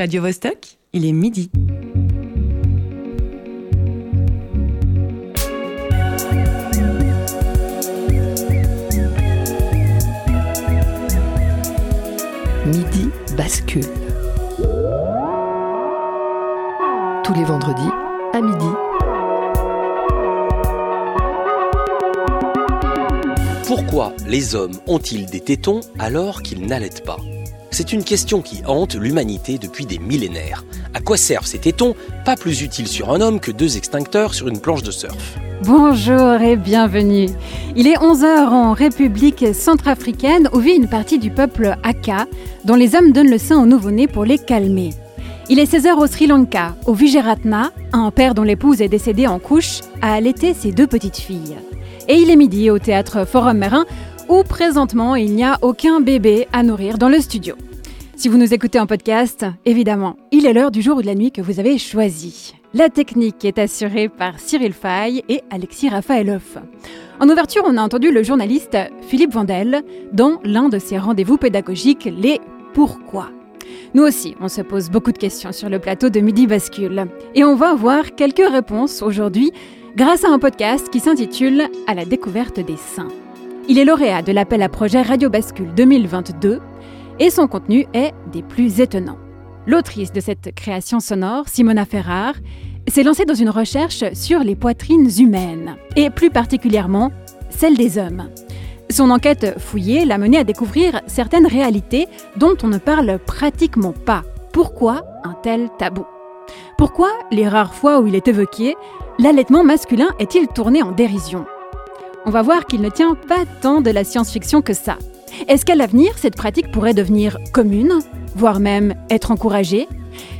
Radio Vostok, il est midi. Midi bascule. Tous les vendredis à midi. Pourquoi les hommes ont-ils des tétons alors qu'ils n'allaitent pas? C'est une question qui hante l'humanité depuis des millénaires. À quoi servent ces tétons Pas plus utiles sur un homme que deux extincteurs sur une planche de surf. Bonjour et bienvenue. Il est 11h en République centrafricaine où vit une partie du peuple Aka dont les hommes donnent le sein aux nouveau-nés pour les calmer. Il est 16h au Sri Lanka, au Vijayaratna, un père dont l'épouse est décédée en couche a allaité ses deux petites filles. Et il est midi au théâtre Forum Marin où présentement il n'y a aucun bébé à nourrir dans le studio. Si vous nous écoutez en podcast, évidemment, il est l'heure du jour ou de la nuit que vous avez choisi. La technique est assurée par Cyril Fay et Alexis Rafaelov. En ouverture, on a entendu le journaliste Philippe Vandel dans l'un de ses rendez-vous pédagogiques, les Pourquoi. Nous aussi, on se pose beaucoup de questions sur le plateau de Midi Bascule. Et on va avoir quelques réponses aujourd'hui grâce à un podcast qui s'intitule À la découverte des saints. Il est lauréat de l'appel à projet Radio Bascule 2022 et son contenu est des plus étonnants. L'autrice de cette création sonore, Simona Ferrar, s'est lancée dans une recherche sur les poitrines humaines, et plus particulièrement celles des hommes. Son enquête fouillée l'a menée à découvrir certaines réalités dont on ne parle pratiquement pas. Pourquoi un tel tabou? Pourquoi, les rares fois où il est évoqué, l'allaitement masculin est-il tourné en dérision? On va voir qu'il ne tient pas tant de la science-fiction que ça. Est-ce qu'à l'avenir, cette pratique pourrait devenir commune, voire même être encouragée?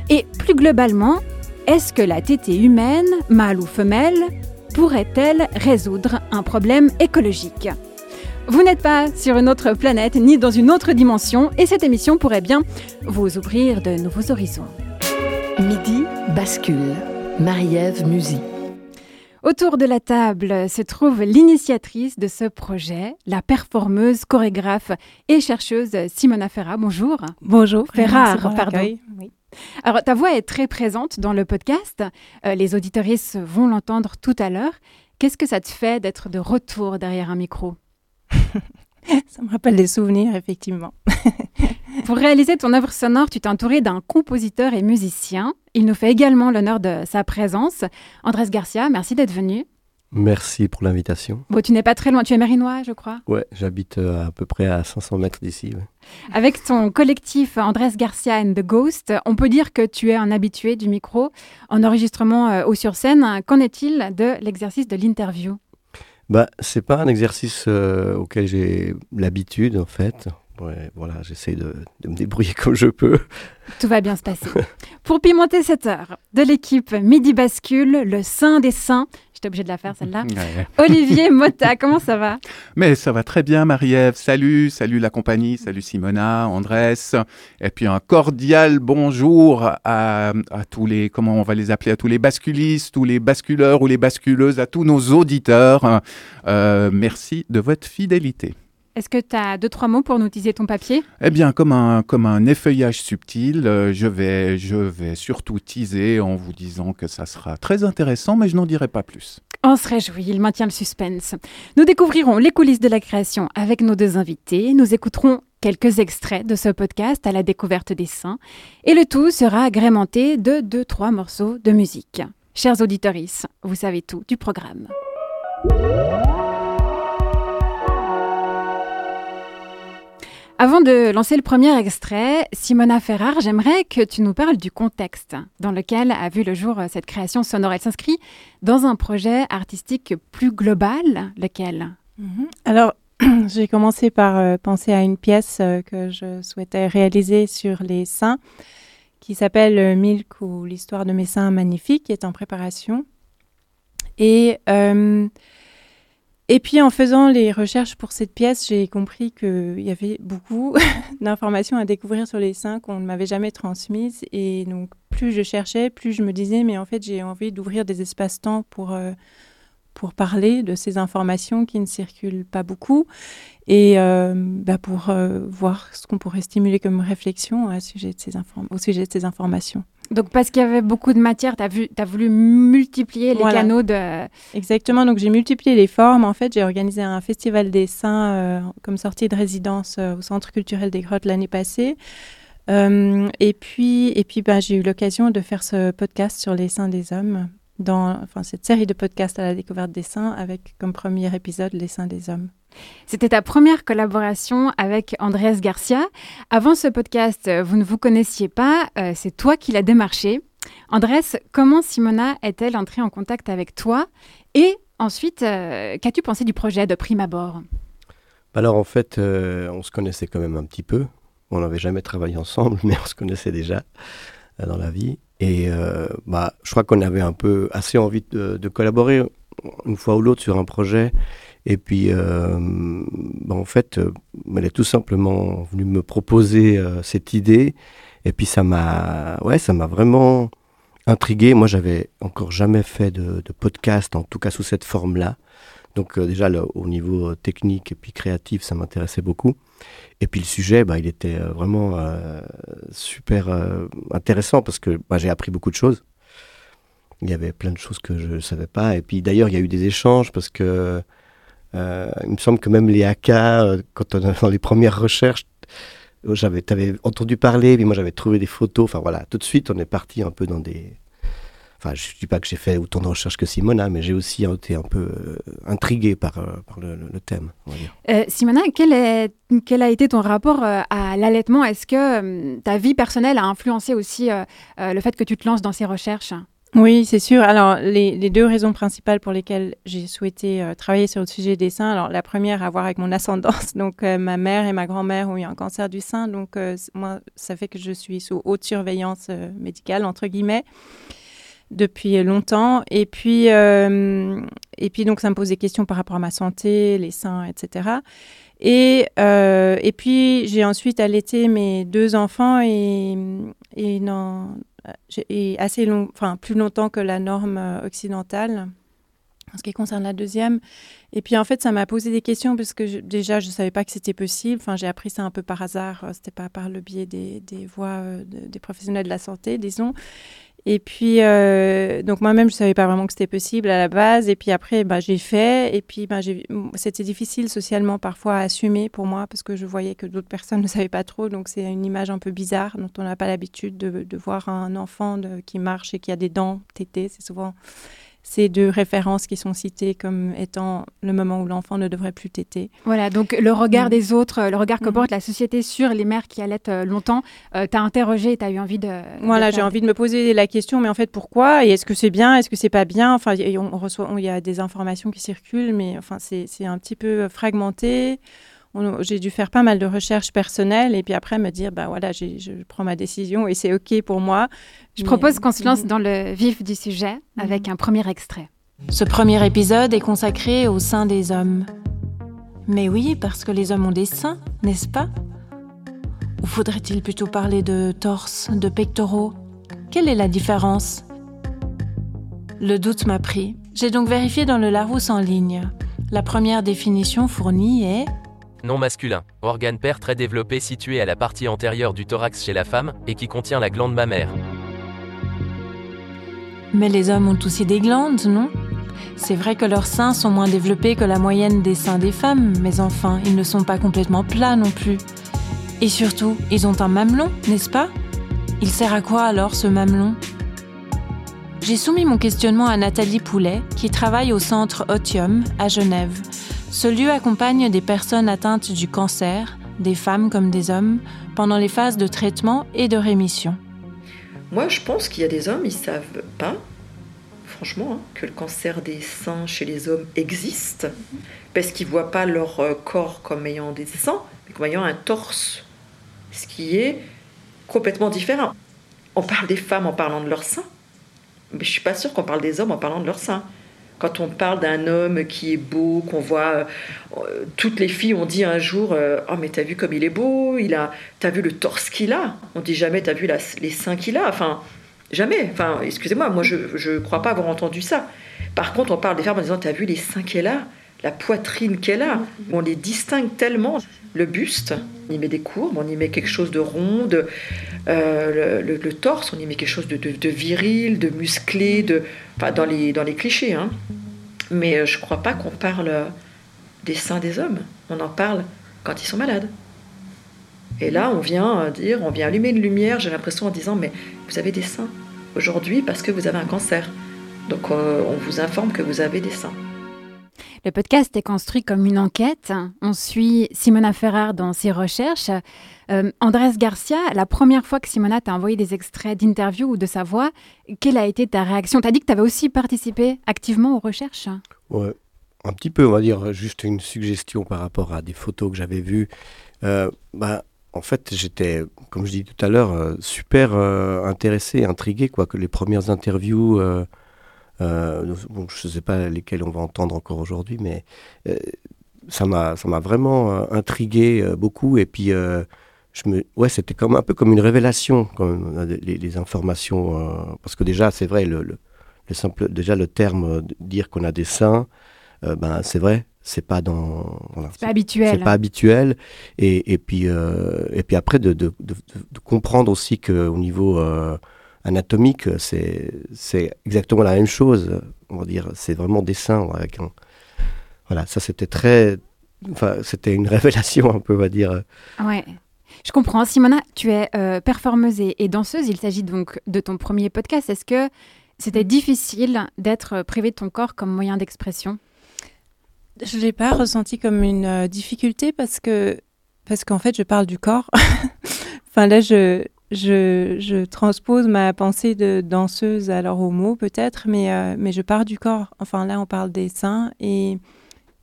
Et plus globalement, est-ce que la tétée humaine, mâle ou femelle, pourrait-elle résoudre un problème écologique? Vous n'êtes pas sur une autre planète ni dans une autre dimension et cette émission pourrait bien vous ouvrir de nouveaux horizons. Midi bascule. Marie-Ève Musy. Autour de la table se trouve l'initiatrice de ce projet, la performeuse, chorégraphe et chercheuse Simona Ferra. Bonjour. Bonjour. Ferrar, pardon. Oui. Alors, ta voix est très présente dans le podcast. Euh, les auditoristes vont l'entendre tout à l'heure. Qu'est-ce que ça te fait d'être de retour derrière un micro? Ça me rappelle des souvenirs, effectivement. Pour réaliser ton œuvre sonore, tu t'es entouré d'un compositeur et musicien. Il nous fait également l'honneur de sa présence. Andrés Garcia, merci d'être venu. Merci pour l'invitation. Bon, tu n'es pas très loin, tu es mérinois, je crois. Ouais, j'habite euh, à peu près à 500 mètres d'ici. ouais. Avec ton collectif Andrés Garcia and the Ghost, on peut dire que tu es un habitué du micro en enregistrement euh, ou sur scène. Qu'en est-il de l'exercice de l'interview? Bah, c'est pas un exercice euh, auquel j'ai l'habitude en fait. Voilà, j'essaie de, de me débrouiller comme je peux. Tout va bien se passer. Pour pimenter cette heure de l'équipe Midi Bascule, le Saint des Saints, j'étais obligée de la faire celle-là, Ouais. Olivier Motta, comment ça va? Mais ça va très bien, Marie-Ève. Salut, salut la compagnie, salut Simona, Andrés. Et puis un cordial bonjour à, à tous les, comment on va les appeler, à tous les basculistes, tous les basculeurs ou les basculeuses, à tous nos auditeurs. Euh, merci de votre fidélité. Est-ce que tu as deux, trois mots pour nous teaser ton papier? Eh bien, comme un, comme un effeuillage subtil, euh, je, vais, je vais surtout teaser en vous disant que ça sera très intéressant, mais je n'en dirai pas plus. On se réjouit, il maintient le suspense. Nous découvrirons les coulisses de la création avec nos deux invités. Nous écouterons quelques extraits de ce podcast à la découverte des saints. Et le tout sera agrémenté de deux, trois morceaux de musique. Chers auditeurs, vous savez tout du programme. Avant de lancer le premier extrait, Simona Ferrar, j'aimerais que tu nous parles du contexte dans lequel a vu le jour euh, cette création sonore. Elle s'inscrit dans un projet artistique plus global, lequel? Mhm. Alors, j'ai commencé par euh, penser à une pièce euh, que je souhaitais réaliser sur les saints, qui s'appelle Milk ou l'histoire de mes seins magnifiques, qui est en préparation. Et, et puis en faisant les recherches pour cette pièce, j'ai compris qu'il y avait beaucoup d'informations à découvrir sur les seins qu'on ne m'avait jamais transmises. Et donc plus je cherchais, plus je me disais, mais en fait j'ai envie d'ouvrir des espaces-temps pour, euh, pour parler de ces informations qui ne circulent pas beaucoup et euh, bah, pour euh, voir ce qu'on pourrait stimuler comme réflexion au sujet de ces informations. Donc parce qu'il y avait beaucoup de matière, tu as, as, voulu multiplier les canaux de... Exactement, donc j'ai multiplié les formes. En fait, j'ai organisé un festival des saints euh, comme sortie de résidence au Centre culturel des grottes l'année passée. et puis, et puis bah, j'ai eu l'occasion de faire ce podcast sur les saints des hommes dans enfin, cette série de podcasts à la découverte des saints avec comme premier épisode les saints des hommes. C'était ta première collaboration avec Andrés Garcia. Avant ce podcast, vous ne vous connaissiez pas, euh, c'est toi qui l'as démarché. Andrés, comment Simona est-elle entrée en contact avec toi? Et ensuite, euh, qu'as-tu pensé du projet de prime abord? Alors en fait, euh, on se connaissait quand même un petit peu. On n'avait jamais travaillé ensemble, mais on se connaissait déjà dans la vie. Et bah, je crois qu'on avait un peu assez envie de, collaborer une fois ou l'autre sur un projet. Et puis, euh, bah, en fait, euh, elle est tout simplement venue me proposer euh, cette idée. Et puis, ça m'a, ouais, ça m'a vraiment intrigué. Moi, j'avais encore jamais fait de, podcast, en tout cas sous cette forme-là. Donc, déjà, au niveau technique et puis créatif, ça m'intéressait beaucoup. Et puis, le sujet, bah, il était vraiment super intéressant parce que bah, j'ai appris beaucoup de choses. Il y avait plein de choses que je ne savais pas. Et puis, d'ailleurs, il y a eu des échanges parce que euh, il me semble que même les AK, euh, quand on dans les premières recherches, euh, j'avais, avais entendu parler, puis moi j'avais trouvé des photos. Enfin voilà, tout de suite on est parti un peu dans des. Enfin, je ne dis pas que j'ai fait autant de recherches que Simona, mais j'ai aussi été un peu intrigué par, par le, thème. Simona, quel, est, quel a été ton rapport à l'allaitement? Est-ce que ta vie personnelle a influencé aussi le fait que tu te lances dans ces recherches? Oui, c'est sûr. Alors, les, deux raisons principales pour lesquelles j'ai souhaité euh, travailler sur le sujet des seins, alors la première, à voir avec mon ascendance. Donc, euh, ma mère et ma grand-mère ont eu un cancer du sein. Donc, euh, moi, ça fait que je suis sous haute surveillance médicale, entre guillemets, depuis longtemps. Et puis, et puis, donc, ça me pose des questions par rapport à ma santé, les seins, etc. Et, et puis, j'ai ensuite allaité mes deux enfants et, et assez long, enfin plus longtemps que la norme euh, occidentale en ce qui concerne la deuxième. Et puis en fait, ça m'a posé des questions parce que déjà, je ne savais pas que c'était possible. Enfin, j'ai appris ça un peu par hasard. Euh, c'était pas par le biais des, des voix euh, des professionnels de la santé, disons. Et puis, euh, donc moi-même, je ne savais pas vraiment que c'était possible à la base. Et puis après, bah, j'ai fait. Et puis, bah, c'était difficile socialement parfois à assumer pour moi parce que je voyais que d'autres personnes ne savaient pas trop. Donc, c'est une image un peu bizarre dont on n'a pas l'habitude de, voir un enfant qui marche et qui a des dents tétées. C'est souvent ces deux références qui sont citées comme étant le moment où l'enfant ne devrait plus téter. Voilà, donc le regard mm. des autres, le regard que mm. porte la société sur les mères qui allaitent euh, longtemps, euh, t'as interrogé, t'as eu envie de... Voilà, j'ai envie de me poser la question, mais en fait pourquoi? Et est-ce que c'est bien? Est-ce que c'est pas bien? Enfin, on reçoit, il y a des informations qui circulent, mais enfin c'est un petit peu fragmenté j'ai dû faire pas mal de recherches personnelles et puis après me dire, bah voilà, je prends ma décision et c'est OK pour moi. Je propose qu'on se lance mhm. dans le vif du sujet avec mhm. un premier extrait. Ce premier épisode est consacré au sein des hommes. Mais oui, parce que les hommes ont des seins, n'est-ce pas? Ou faudrait-il plutôt parler de torse, de pectoraux? Quelle est la différence? Le doute m'a pris. J'ai donc vérifié dans le Larousse en ligne. La première définition fournie est non masculin, organe père très développé situé à la partie antérieure du thorax chez la femme et qui contient la glande mammaire. Mais les hommes ont aussi des glandes, non? C'est vrai que leurs seins sont moins développés que la moyenne des seins des femmes, mais enfin, ils ne sont pas complètement plats non plus. Et surtout, ils ont un mamelon, n'est-ce pas? Il sert à quoi alors ce mamelon? J'ai soumis mon questionnement à Nathalie Poulet, qui travaille au centre Otium à Genève. Ce lieu accompagne des personnes atteintes du cancer, des femmes comme des hommes, pendant les phases de traitement et de rémission. Moi, je pense qu'il y a des hommes, ils savent pas, franchement, hein, que le cancer des seins chez les hommes existe, parce qu'ils voient pas leur euh, corps comme ayant des seins, mais comme ayant un torse, ce qui est complètement différent. On parle des femmes en parlant de leurs seins, mais je suis pas sûre qu'on parle des hommes en parlant de leurs seins. Quand on parle d'un homme qui est beau, qu'on voit, euh, toutes les filles ont dit un jour euh, Oh, mais t'as vu comme il est beau, il a, t'as vu le torse qu'il a? On dit jamais T'as vu les seins qu'il a Enfin, Jamais. Enfin, excusez-moi, moi je ne crois pas avoir entendu ça. Par contre, on parle des femmes en disant T'as vu les seins qu'elle a? La poitrine qu'elle a On les distingue tellement. Le buste, on y met des courbes, on y met quelque chose de rond, euh, le, torse, on y met quelque chose de, viril, de musclé, de, enfin, dans, les, dans les clichés. Hein. Mais euh, je ne crois pas qu'on parle des seins des hommes. On en parle quand ils sont malades. Et là, on vient dire, on vient allumer une lumière, j'ai l'impression en disant, mais vous avez des seins aujourd'hui parce que vous avez un cancer. Donc euh, on vous informe que vous avez des seins. Le podcast est construit comme une enquête. On suit Simona Ferrar dans ses recherches. Euh, Andrés Garcia, la première fois que Simona t'a envoyé des extraits d'interviews ou de sa voix, quelle a été ta réaction? Tu as dit que tu avais aussi participé activement aux recherches? Ouais, un petit peu, on va dire, juste une suggestion par rapport à des photos que j'avais vues. Euh, bah, en fait, j'étais, comme je dis tout à l'heure, euh, super euh, intéressé, intrigué, quoi, que les premières interviews, euh, bon, je ne sais pas lesquelles on va entendre encore aujourd'hui, mais ça m'a, ça m'a vraiment intrigué beaucoup. Et puis, je me, ouais, c'était comme un peu comme une révélation, comme les, informations, parce que déjà, c'est vrai, le, le, le, simple, déjà le terme de dire qu'on a des seins, ben, c'est vrai, c'est pas dans c'est pas habituel c'est pas habituel et, et puis euh, et puis après de, de, de, de comprendre aussi que au niveau euh, anatomique c'est c'est exactement la même chose. On va dire c'est vraiment dessin avec un voilà ça c'était très enfin c'était une révélation un peu on va dire. Ouais. Je comprends. Simona tu es euh, performeuse et, et, danseuse. Il s'agit donc de ton premier podcast. Est-ce que c'était difficile d'être privé de ton corps comme moyen d'expression? Je ne l'ai pas ressenti comme une euh, difficulté parce que parce qu'en fait, je parle du corps. enfin, là, je, je, je, transpose ma pensée de danseuse alors au mot peut-être, mais, euh, mais je pars du corps. Enfin, là, on parle des seins et,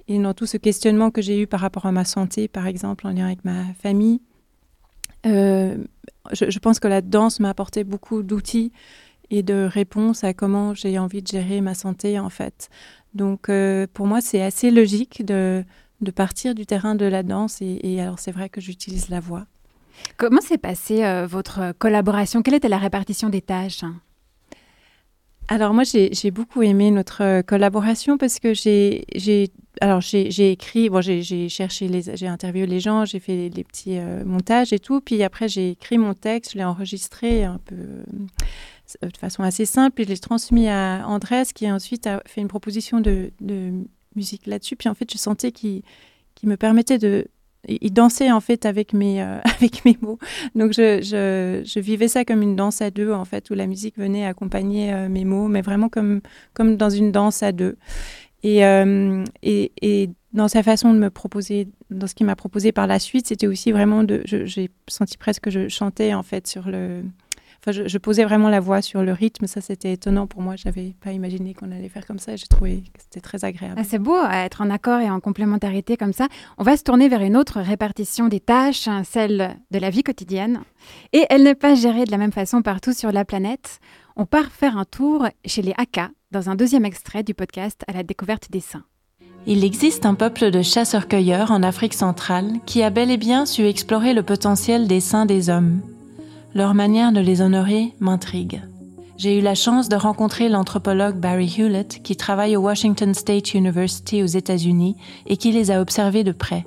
et dans tout ce questionnement que j'ai eu par rapport à ma santé, par exemple, en lien avec ma famille, euh, je, je, pense que la danse m'a apporté beaucoup d'outils et de réponses à comment j'ai envie de gérer ma santé, en fait. Donc euh, pour moi, c'est assez logique de, de, partir du terrain de la danse et, alors c'est vrai que j'utilise la voix. Comment s'est passée euh, votre collaboration? Quelle était la répartition des tâches? Alors moi j'ai beaucoup aimé notre collaboration parce que j'ai alors j'ai écrit bon j'ai cherché j'ai interviewé les gens j'ai fait les, petits euh, montages et tout puis après j'ai écrit mon texte je l'ai enregistré un peu de façon assez simple. Et je l'ai transmis à Andrés, qui ensuite a fait une proposition de, musique là-dessus. Puis en fait, je sentais qu'il me permettait de. Il dansait en fait avec mes, euh, avec mes mots. Donc je, je, vivais ça comme une danse à deux, en fait, où la musique venait accompagner euh, mes mots, mais vraiment comme, comme dans une danse à deux. Et, euh, et, et, dans sa façon de me proposer, dans ce qu'il m'a proposé par la suite, c'était aussi vraiment de. J'ai senti presque que je chantais en fait sur le, je, posais vraiment la voix sur le rythme. Ça, c'était étonnant pour moi. Je n'avais pas imaginé qu'on allait faire comme ça. J'ai trouvé que c'était très agréable. Ah, c'est beau être en accord et en complémentarité comme ça. On va se tourner vers une autre répartition des tâches, hein, celle de la vie quotidienne. Et elle n'est pas gérée de la même façon partout sur la planète. On part faire un tour chez les Haka dans un deuxième extrait du podcast à la découverte des saints. Il existe un peuple de chasseurs-cueilleurs en Afrique centrale qui a bel et bien su explorer le potentiel des saints des hommes. Leur manière de les honorer m'intrigue. J'ai eu la chance de rencontrer l'anthropologue Barry Hewlett qui travaille au Washington State University aux États-Unis et qui les a observés de près.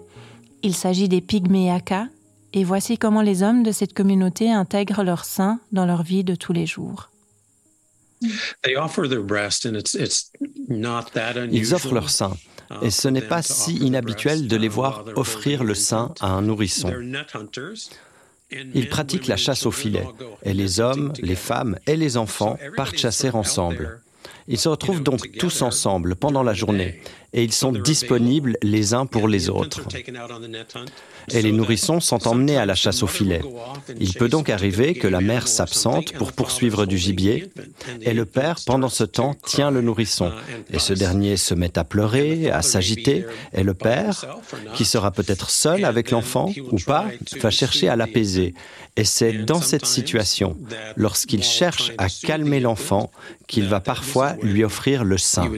Il s'agit des pygmées Aka et voici comment les hommes de cette communauté intègrent leur sein dans leur vie de tous les jours. Ils offrent leur sein et ce n'est pas si inhabituel de les voir offrir le sein à un nourrisson. Ils pratiquent la chasse au filet, et les hommes, les femmes et les enfants partent chasser ensemble. Ils se retrouvent donc tous ensemble pendant la journée et ils sont disponibles les uns pour les autres. Et les nourrissons sont emmenés à la chasse au filet. Il peut donc arriver que la mère s'absente pour poursuivre du gibier et le père, pendant ce temps, tient le nourrisson. Et ce dernier se met à pleurer, à s'agiter et le père, qui sera peut-être seul avec l'enfant ou pas, va chercher à l'apaiser. Et c'est dans cette situation, lorsqu'il cherche à calmer l'enfant, qu'il va parfois lui offrir le sein.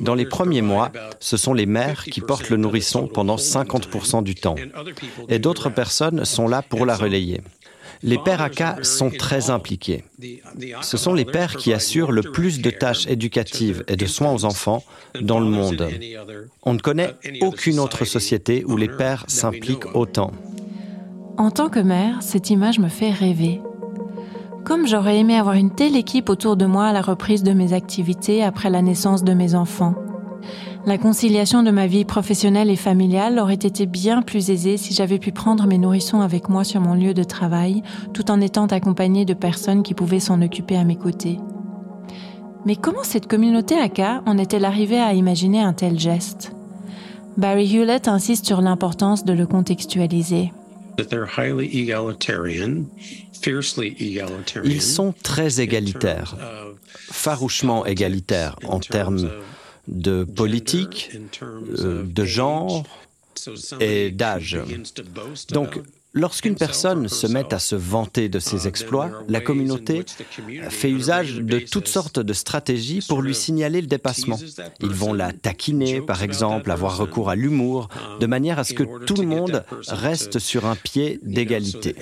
Dans les premiers mois, ce sont les mères qui portent le nourrisson pendant 50% du temps, et d'autres personnes sont là pour la relayer. Les pères ACA sont très impliqués. Ce sont les pères qui assurent le plus de tâches éducatives et de soins aux enfants dans le monde. On ne connaît aucune autre société où les pères s'impliquent autant. En tant que mère, cette image me fait rêver. Comme j'aurais aimé avoir une telle équipe autour de moi à la reprise de mes activités après la naissance de mes enfants. La conciliation de ma vie professionnelle et familiale aurait été bien plus aisée si j'avais pu prendre mes nourrissons avec moi sur mon lieu de travail, tout en étant accompagnée de personnes qui pouvaient s'en occuper à mes côtés. Mais comment cette communauté ACA en est-elle arrivée à imaginer un tel geste? Barry Hewlett insiste sur l'importance de le contextualiser. Ils sont très égalitaires, farouchement égalitaires en termes de politique, euh, de genre et d'âge. Donc, Lorsqu'une personne se met à se vanter de ses exploits, la communauté fait usage de toutes sortes de stratégies pour lui signaler le dépassement. Ils vont la taquiner, par exemple, avoir recours à l'humour, de manière à ce que tout le monde reste sur un pied d'égalité.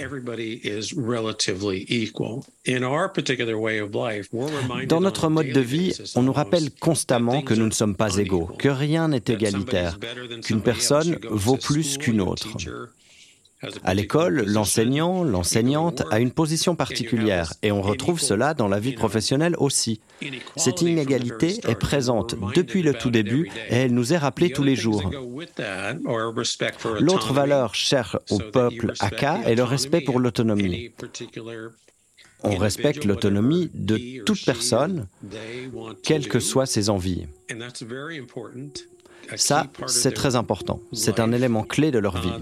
Dans notre mode de vie, on nous rappelle constamment que nous ne sommes pas égaux, que rien n'est égalitaire, qu'une personne vaut plus qu'une autre. À l'école, l'enseignant, l'enseignante a une position particulière et on retrouve cela dans la vie professionnelle aussi. Cette inégalité est présente depuis le tout début et elle nous est rappelée tous les jours. L'autre valeur chère au peuple Aka est le respect pour l'autonomie. On respecte l'autonomie de toute personne, quelles que soient ses envies. Ça, c'est très important. C'est un élément clé de leur vie.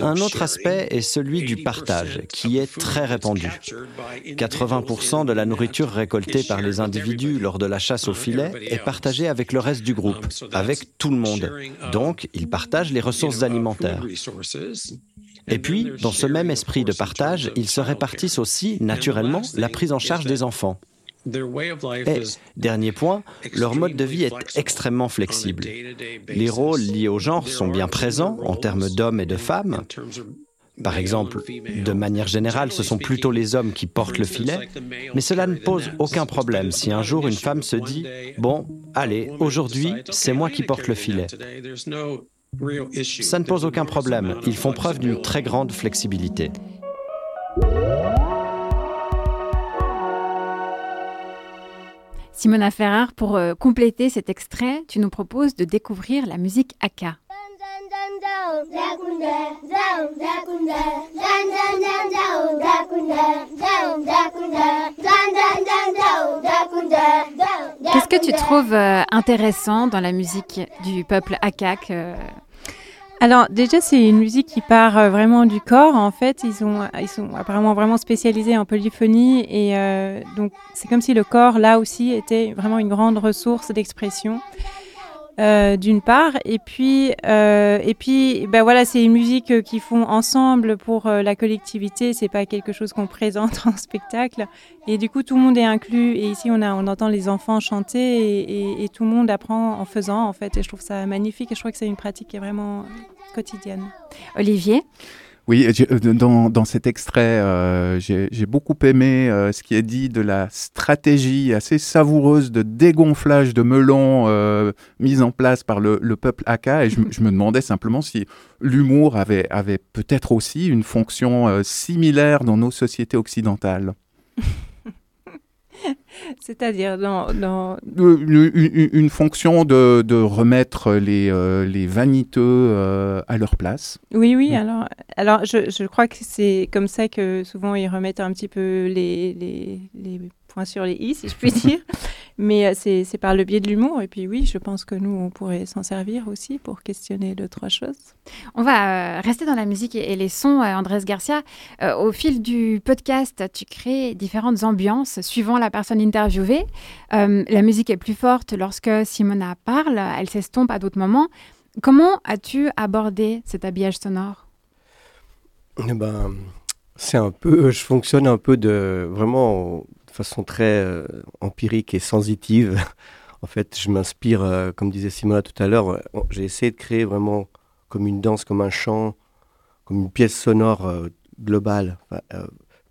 Un autre aspect est celui du partage, qui est très répandu. 80% de la nourriture récoltée par les individus lors de la chasse au filet est partagée avec le reste du groupe, avec tout le monde. Donc, ils partagent les ressources alimentaires. Et puis, dans ce même esprit de partage, ils se répartissent aussi, naturellement, la prise en charge des enfants. Et, dernier point, leur mode de vie est extrêmement flexible. Les rôles liés au genre sont bien présents en termes d'hommes et de femmes. Par exemple, de manière générale, ce sont plutôt les hommes qui portent le filet, mais cela ne pose aucun problème. Si un jour une femme se dit ⁇ Bon, allez, aujourd'hui, c'est moi qui porte le filet ⁇ Ça ne pose aucun problème, ils font preuve d'une très grande flexibilité. Simona Ferrar, pour euh, compléter cet extrait, tu nous proposes de découvrir la musique Aka. Qu'est-ce que tu trouves euh, intéressant dans la musique du peuple Akak alors déjà c'est une musique qui part euh, vraiment du corps. En fait ils ont ils sont apparemment vraiment spécialisés en polyphonie et euh, donc c'est comme si le corps là aussi était vraiment une grande ressource d'expression euh, d'une part. Et puis euh, et puis ben voilà c'est une musique qu'ils font ensemble pour euh, la collectivité. C'est pas quelque chose qu'on présente en spectacle. Et du coup tout le monde est inclus. Et ici on a on entend les enfants chanter et, et, et tout le monde apprend en faisant en fait. Et je trouve ça magnifique. Et je crois que c'est une pratique qui est vraiment quotidienne. Olivier? Oui, euh, dans, cet extrait, euh, j'ai beaucoup aimé euh, ce qui est dit de la stratégie assez savoureuse de dégonflage de melon mise en place par le, le peuple Aka. Et je, je, me demandais simplement si l'humour avait, avait peut-être aussi une fonction similaire dans nos sociétés occidentales. C'est-à-dire dans, dans... Une, une, une, fonction de, de remettre les, euh, les vaniteux euh, à leur place. Oui, oui. Mmh. Alors, alors je, je crois que c'est comme ça que souvent ils remettent un petit peu les, les, les points sur les i, si je puis dire. Mais euh, c'est par le biais de l'humour. Et puis oui, je pense que nous, on pourrait s'en servir aussi pour questionner deux, trois choses. On va euh, rester dans la musique et, et les sons, euh, Andrés Garcia. Euh, au fil du podcast, tu crées différentes ambiances suivant la personne interviewée. Euh, la musique est plus forte lorsque Simona parle, elle s'estompe à d'autres moments. Comment as-tu abordé cet habillage sonore? Eh ben, C'est un peu, je fonctionne un peu de vraiment façon très euh, empirique et sensitive. en fait, je m'inspire, euh, comme disait Simona tout à l'heure, j'ai essayé de créer vraiment comme une danse, comme un chant, comme une pièce sonore globale,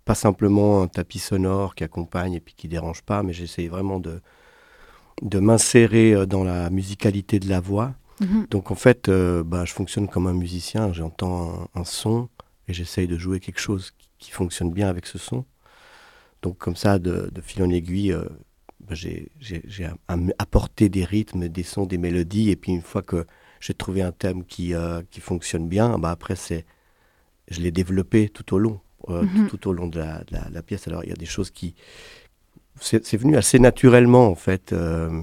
pas simplement un tapis sonore qui accompagne et puis qui dérange pas, mais j'essaye vraiment de, de m'insérer dans la musicalité de la voix. Mhm. Donc en fait, bah, je fonctionne comme un musicien, j'entends un, son et j'essaye de jouer quelque chose qui, fonctionne bien avec ce son. Donc comme ça, de, fil en aiguille, bah, j'ai apporté des rythmes, des sons, des mélodies, et puis une fois que j'ai trouvé un thème qui, euh, qui fonctionne bien, bah après c'est, je l'ai développé tout au long, euh, mhm. tout, au long de la, la, pièce. Alors il y a des choses qui, c'est venu assez naturellement en fait. Euh,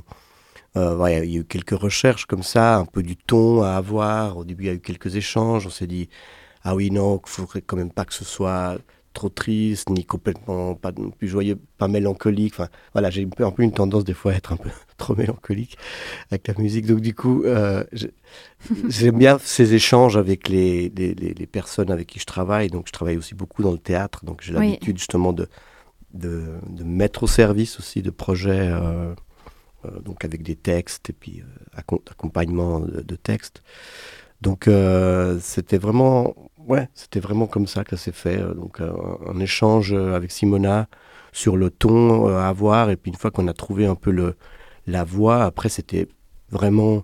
il y a eu quelques recherches comme ça, un peu du ton à avoir. Au début, il y a eu quelques échanges. On s'est dit, ah oui, non, il faudrait quand même pas que ce soit trop triste, ni complètement pas plus joyeux, pas mélancolique. Enfin, voilà, j'ai un peu, un peu une tendance des fois à être un peu trop mélancolique avec la musique. Donc du coup, euh, j'aime bien ces échanges avec les, les, les, personnes avec qui je travaille. Donc je travaille aussi beaucoup dans le théâtre, donc j'ai l'habitude justement de, de, de, mettre au service aussi de projets. Euh, euh, donc avec des textes et puis accompagnement de, de textes. Donc c'était vraiment ouais, c'était vraiment comme ça que ça s'est fait. Euh, donc euh, un, échange euh, avec Simona sur le ton à avoir. Et puis une fois qu'on a trouvé un peu le, la voix, après c'était vraiment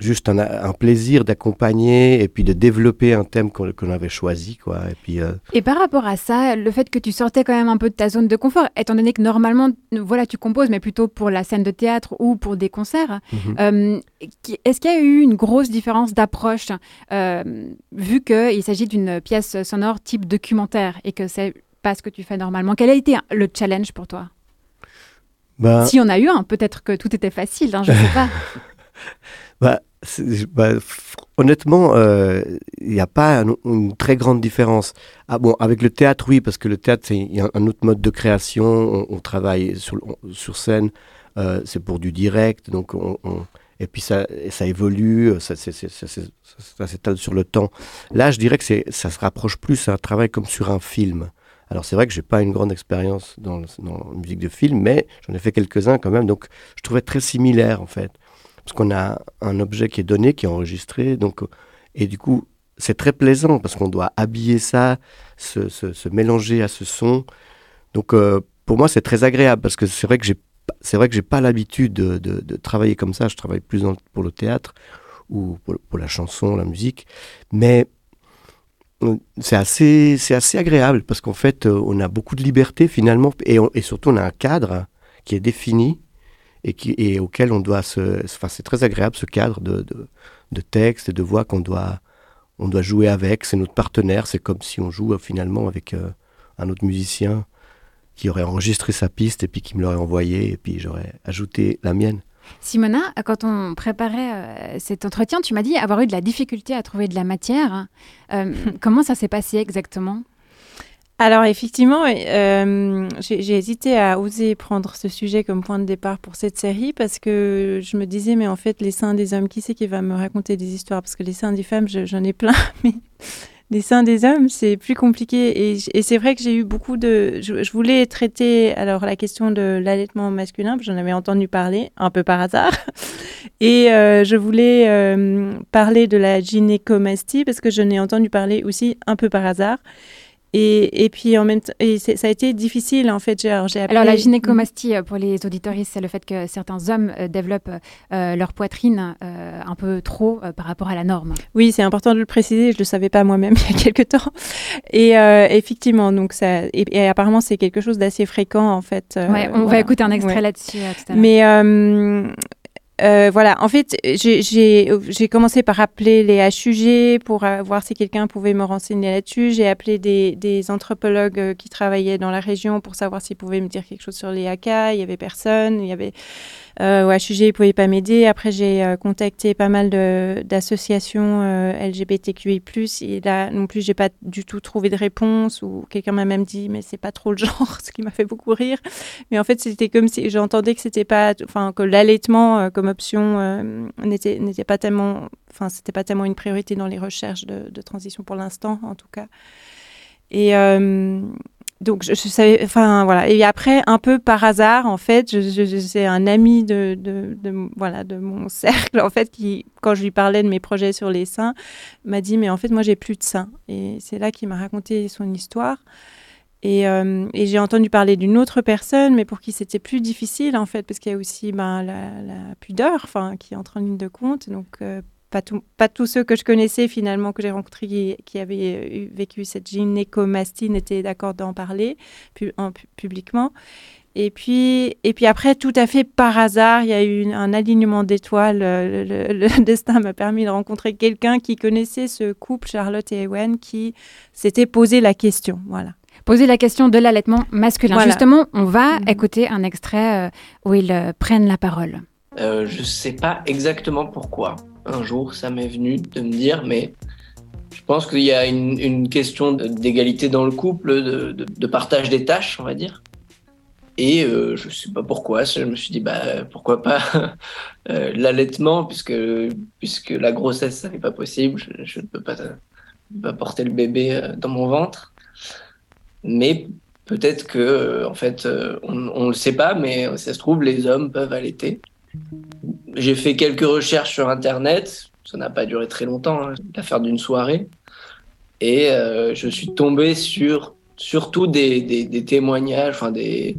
juste un, plaisir d'accompagner et puis de développer un thème qu'on avait choisi. Quoi. Et, puis, euh, et par rapport à ça, le fait que tu sortais quand même un peu de ta zone de confort, étant donné que normalement, voilà, tu composes, mais plutôt pour la scène de théâtre ou pour des concerts, mhm. euh, est-ce qu'il y a eu une grosse différence d'approche, euh, vu qu'il s'agit d'une pièce sonore type documentaire et que c'est pas ce que tu fais normalement? Quel a été le challenge pour toi? Ben... Si on a eu un, peut-être que tout était facile, hein, je ne sais pas. bah, bah, honnêtement, euh, il n'y a pas une très grande différence. Ah bon, avec le théâtre, oui, parce que le théâtre, c'est un autre mode de création. On, travaille sur, scène, euh, c'est pour du direct, donc on, et puis ça, ça évolue, ça, ça s'étale sur le temps. Là, je dirais que ça se rapproche plus à un travail comme sur un film. Alors c'est vrai que j'ai pas une grande expérience dans, dans, la musique de film, mais j'en ai fait quelques-uns quand même, donc je trouvais très similaire en fait parce qu'on a un objet qui est donné, qui est enregistré, donc, et du coup, c'est très plaisant parce qu'on doit habiller ça, se, mélanger à ce son. Donc, euh, pour moi, c'est très agréable parce que c'est vrai que j'ai c'est vrai que j'ai pas l'habitude de, travailler comme ça. Je travaille plus pour le théâtre ou pour, la chanson, la musique, mais euh, c'est assez c'est assez agréable parce qu'en fait, euh, on a beaucoup de liberté finalement et surtout on a un cadre qui est défini et, qui, et auquel on doit se. Enfin, c'est très agréable ce cadre de, de, de texte et de voix qu'on doit, on doit jouer avec. C'est notre partenaire. C'est comme si on joue euh, finalement avec euh, un autre musicien qui aurait enregistré sa piste et puis qui me l'aurait envoyé et puis j'aurais ajouté la mienne. Simona, quand on préparait euh, cet entretien, tu m'as dit avoir eu de la difficulté à trouver de la matière. comment ça s'est passé exactement? Alors effectivement, euh, j'ai hésité à oser prendre ce sujet comme point de départ pour cette série parce que je me disais, mais en fait, les seins des hommes, qui c'est qui va me raconter des histoires? Parce que les seins des femmes, j'en ai plein, mais les seins des hommes, c'est plus compliqué. Et, c'est vrai que j'ai eu beaucoup de... Je, voulais traiter alors la question de l'allaitement masculin, j'en avais entendu parler un peu par hasard. Et euh, je voulais euh, parler de la gynécomastie parce que je n'ai entendu parler aussi un peu par hasard. Et, et, puis en même temps, et ça a été difficile en fait. Alors, Alors la gynécomastie euh, pour les auditoristes, c'est le fait que certains hommes euh, développent euh, leur poitrine un peu trop par rapport à la norme. Oui, c'est important de le préciser. Je le savais pas moi-même il y a quelques temps. Et effectivement, donc ça, et, apparemment c'est quelque chose d'assez fréquent en fait. ouais, on va écouter un extrait là-dessus. Mais euh, voilà, en fait, j'ai commencé par appeler les HUG pour euh, voir si quelqu'un pouvait me renseigner là-dessus. J'ai appelé des, des, anthropologues euh, qui travaillaient dans la région pour savoir s'ils pouvaient me dire quelque chose sur les AK. Il y avait personne. Il y avait euh, ils ne pouvaient pas m'aider. Après, j'ai euh, contacté pas mal d'associations euh, LGBTQI+. Et là, non plus, j'ai pas du tout trouvé de réponse. Ou quelqu'un m'a même dit, mais c'est pas trop le genre, ce qui m'a fait beaucoup rire. Mais en fait, c'était comme si j'entendais que que l'allaitement comme option n'était n'était pas tellement, enfin, c'était pas tellement une priorité dans les recherches de transition pour l'instant, en tout cas. Et donc je, savais, enfin voilà. Et après, un peu par hasard, en fait, je, c'est un ami de, de, voilà de mon cercle, en fait, qui, quand je lui parlais de mes projets sur les seins, m'a dit mais en fait moi j'ai plus de seins. Et c'est là qu'il m'a raconté son histoire. Et, euh, j'ai entendu parler d'une autre personne, mais pour qui c'était plus difficile en fait, parce qu'il y a aussi ben, la, la pudeur, enfin, qui entre en ligne de compte. Donc euh, pas, pas tous ceux que je connaissais finalement, que j'ai rencontrés qui, avaient vécu cette gynécomastie n'étaient d'accord d'en parler publiquement. Et puis, et puis après, tout à fait par hasard, il y a eu un alignement d'étoiles. Le, destin m'a permis de rencontrer quelqu'un qui connaissait ce couple, Charlotte et Ewen, qui s'était posé la question. Voilà. Poser la question de l'allaitement masculin. Justement, on va mhm. écouter un extrait euh, où ils euh, prennent la parole. Euh, je ne sais pas exactement pourquoi un jour, ça m'est venu de me dire, mais je pense qu'il y a une, question d'égalité dans le couple, de, partage des tâches, on va dire. Et euh, je ne sais pas pourquoi, je me suis dit, bah, pourquoi pas euh, l'allaitement, puisque, la grossesse, ça n'est pas possible, je, ne peux pas, pas, porter le bébé euh, dans mon ventre. Mais peut-être que, en fait, on ne le sait pas, mais ça se trouve, les hommes peuvent allaiter. J'ai fait quelques recherches sur Internet. Ça n'a pas duré très longtemps, hein, l'affaire d'une soirée. Et euh, je suis tombé sur surtout des, des, témoignages, enfin des,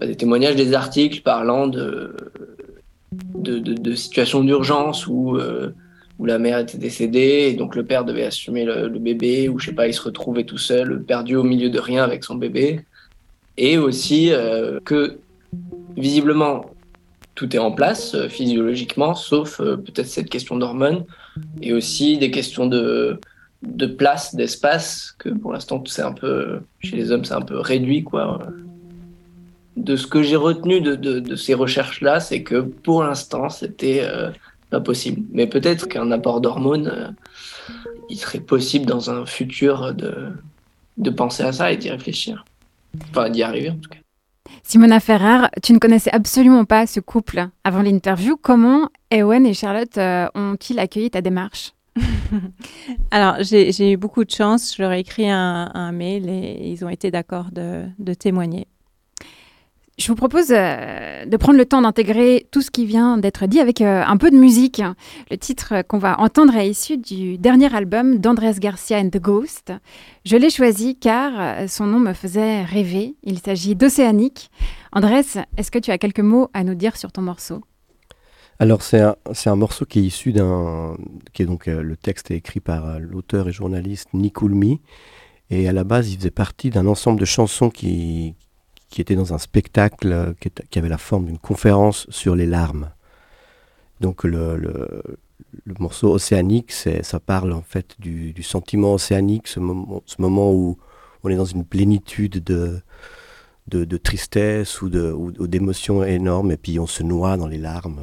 des témoignages, des articles parlant de, de, de, situations d'urgence où, euh, où la mère était décédée et donc le père devait assumer le, bébé, ou je sais pas, il se retrouvait tout seul, perdu au milieu de rien avec son bébé. Et aussi euh, que visiblement tout est en place euh, physiologiquement, sauf euh, peut-être cette question d'hormones et aussi des questions de, de place, d'espace, que pour l'instant, c'est un peu, chez les hommes, c'est un peu réduit, quoi. De ce que j'ai retenu de, de, ces recherches-là, c'est que pour l'instant, c'était euh, pas possible. Mais peut-être qu'un apport d'hormones, il serait possible dans un futur de, de penser à ça et d'y réfléchir. Enfin, d'y arriver en tout cas. Simona Ferrer, tu ne connaissais absolument pas ce couple avant l'interview. Comment Ewen et Charlotte euh, ont-ils accueilli ta démarche Alors, j'ai eu beaucoup de chance. Je leur ai écrit un, mail et ils ont été d'accord de témoigner. Je vous propose euh, de prendre le temps d'intégrer tout ce qui vient d'être dit avec euh, un peu de musique. Le titre qu'on va entendre est issu du dernier album d'Andrés Garcia and the Ghost. Je l'ai choisi car euh, son nom me faisait rêver. Il s'agit d'Océanique. Andrés, est-ce que tu as quelques mots à nous dire sur ton morceau? Alors c'est un, un, morceau qui est issu d'un... qui est donc le texte est écrit par l'auteur et journaliste Nick Ulmi. Et à la base, il faisait partie d'un ensemble de chansons qui, qui était dans un spectacle euh, qui, avait la forme d'une conférence sur les larmes. Donc le, morceau océanique, ça parle en fait du, sentiment océanique, ce moment, où on est dans une plénitude de, tristesse ou d'émotions ou, énormes et puis on se noie dans les larmes.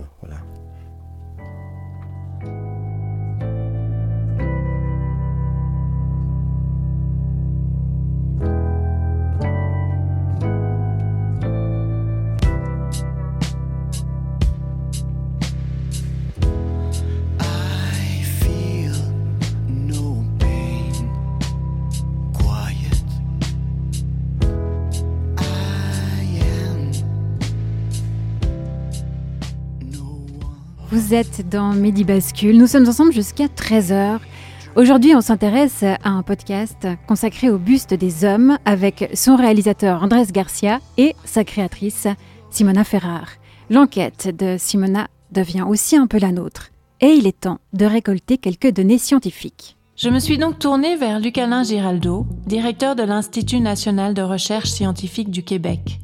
Vous êtes dans Midi Bascule. Nous sommes ensemble jusqu'à 13h. Aujourd'hui, on s'intéresse à un podcast consacré au buste des hommes avec son réalisateur Andrés Garcia et sa créatrice Simona Ferrar. L'enquête de Simona devient aussi un peu la nôtre et il est temps de récolter quelques données scientifiques. Je me suis donc tournée vers Luc-Alain Giraldo, directeur de l'Institut national de recherche scientifique du Québec.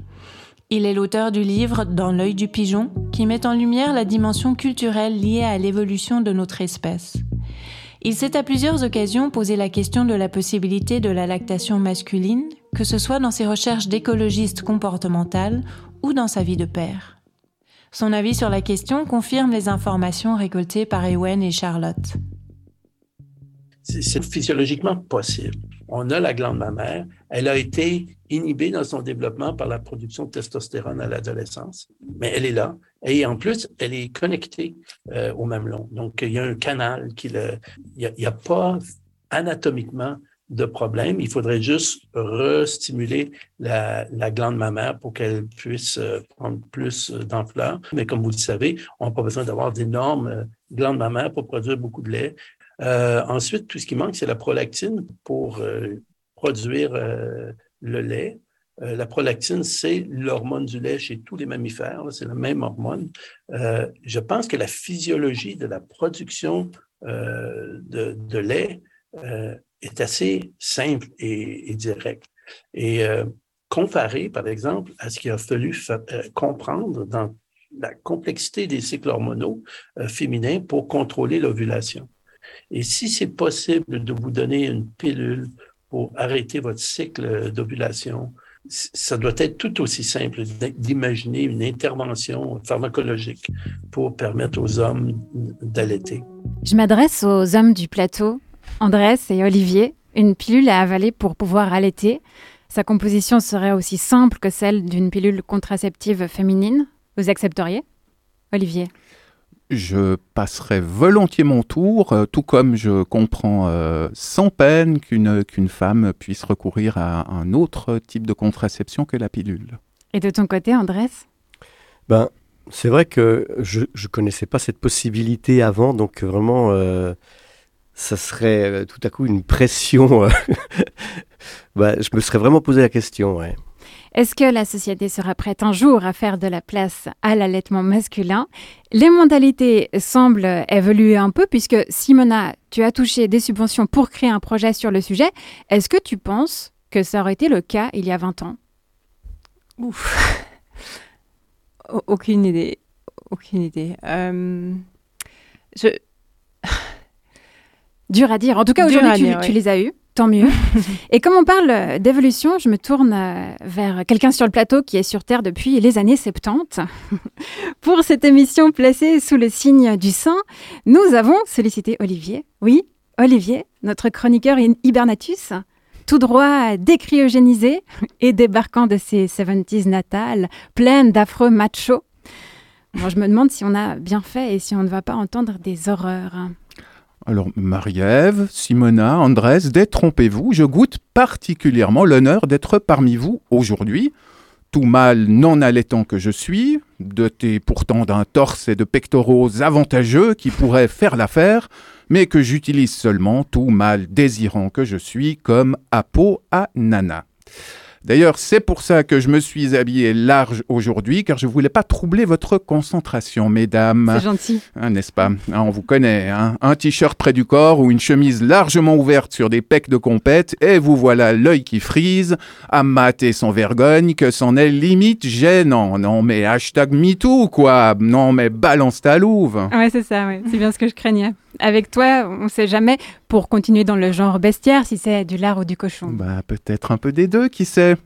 Il est l'auteur du livre Dans l'œil du pigeon, qui met en lumière la dimension culturelle liée à l'évolution de notre espèce. Il s'est à plusieurs occasions posé la question de la possibilité de la lactation masculine, que ce soit dans ses recherches d'écologiste comportemental ou dans sa vie de père. Son avis sur la question confirme les informations récoltées par Ewen et Charlotte. C'est physiologiquement possible. On a la glande mammaire, elle a été inhibée dans son développement par la production de testostérone à l'adolescence, mais elle est là. Et en plus, elle est connectée euh, au mamelon. Donc, il y a un canal qui le. Il n'y a, pas anatomiquement de problème. Il faudrait juste restimuler la, la glande mammaire pour qu'elle puisse euh, prendre plus d'ampleur. Mais comme vous le savez, on n'a pas besoin d'avoir d'énormes euh, glandes mammaires pour produire beaucoup de lait. Euh, ensuite, tout ce qui manque, c'est la prolactine pour euh, produire euh, le lait. Euh, la prolactine, c'est l'hormone du lait chez tous les mammifères. C'est la même hormone. je pense que la physiologie de la production de, de, lait est assez simple et, et directe. Et comparé, par exemple, à ce qu'il a fallu comprendre dans la complexité des cycles hormonaux féminins pour contrôler l'ovulation. Et si c'est possible de vous donner une pilule pour arrêter votre cycle d'ovulation, ça doit être tout aussi simple d'imaginer une intervention pharmacologique pour permettre aux hommes d'allaiter. Je m'adresse aux hommes du plateau, Andrés et Olivier. Une pilule à avaler pour pouvoir allaiter. Sa composition serait aussi simple que celle d'une pilule contraceptive féminine. Vous accepteriez? Olivier je passerai volontiers mon tour, euh, tout comme je comprends euh, sans peine qu'une qu'une femme puisse recourir à un autre type de contraception que la pilule. Et de ton côté, Andrés? Ben, c'est vrai que je ne connaissais pas cette possibilité avant, donc vraiment, euh, ça serait tout à coup une pression. ben, je me serais vraiment posé la question, ouais. Est-ce que la société sera prête un jour à faire de la place à l'allaitement masculin? Les mentalités semblent évoluer un peu puisque Simona, tu as touché des subventions pour créer un projet sur le sujet. Est-ce que tu penses que ça aurait été le cas il y a 20 ans? Ouf. Aucune idée. Aucune idée. Euh, je... Dur à dire. En tout cas, aujourd'hui, tu, tu, les as eus. Tant mieux. Et comme on parle d'évolution, je me tourne euh, vers quelqu'un sur le plateau qui est sur Terre depuis les années 70. Pour cette émission placée sous le signe du sang, nous avons sollicité Olivier. Oui, Olivier, notre chroniqueur hibernatus, tout droit décryogénisé et débarquant de ses 70s natales, pleines d'affreux machos. Je me demande si on a bien fait et si on ne va pas entendre des horreurs. Alors, Marie-Ève, Simona, Andrés, détrompez-vous, je goûte particulièrement l'honneur d'être parmi vous aujourd'hui. Tout mâle non allaitant que je suis, doté pourtant d'un torse et de pectoraux avantageux qui pourraient faire l'affaire, mais que j'utilise seulement tout mâle désirant que je suis comme apo à nana. D'ailleurs, c'est pour ça que je me suis habillé large aujourd'hui, car je ne voulais pas troubler votre concentration, mesdames. C'est gentil. Hein, n'est-ce pas? Hein, On vous connaît. Hein Un t-shirt près du corps ou une chemise largement ouverte sur des pecs de compète, et vous voilà l'œil qui frise, à mater sans vergogne, que c'en est limite gênant. Non mais hashtag MeToo, quoi Non mais balance ta louve Ouais, c'est ça, ouais. c'est bien ce que je craignais avec toi, on ne sait jamais, pour continuer dans le genre bestiaire, si c'est du lard ou du cochon. Bah, peut-être un peu des deux, qui sait.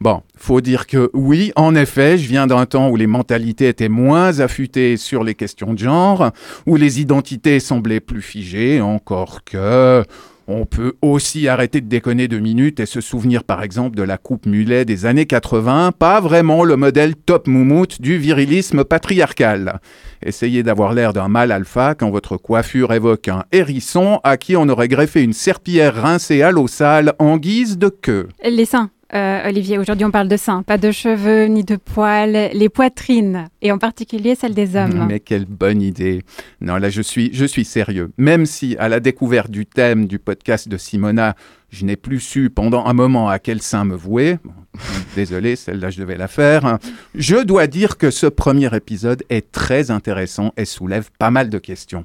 Bon, faut dire que oui, en effet, je viens d'un temps où les mentalités étaient moins affûtées sur les questions de genre, où les identités semblaient plus figées, encore que on peut aussi arrêter de déconner deux minutes et se souvenir par exemple de la coupe mulet des années 80, pas vraiment le modèle top moumoute du virilisme patriarcal. Essayez d'avoir l'air d'un mâle alpha quand votre coiffure évoque un hérisson à qui on aurait greffé une serpillière rincée à l'eau sale en guise de queue. Les seins. Euh, Olivier, aujourd'hui on parle de seins, pas de cheveux ni de poils, les poitrines, et en particulier celles des hommes. Mais quelle bonne idée. Non, là je suis, je suis sérieux. Même si à la découverte du thème du podcast de Simona, je n'ai plus su pendant un moment à quel sein me vouer, désolé, celle-là je devais la faire, je dois dire que ce premier épisode est très intéressant et soulève pas mal de questions.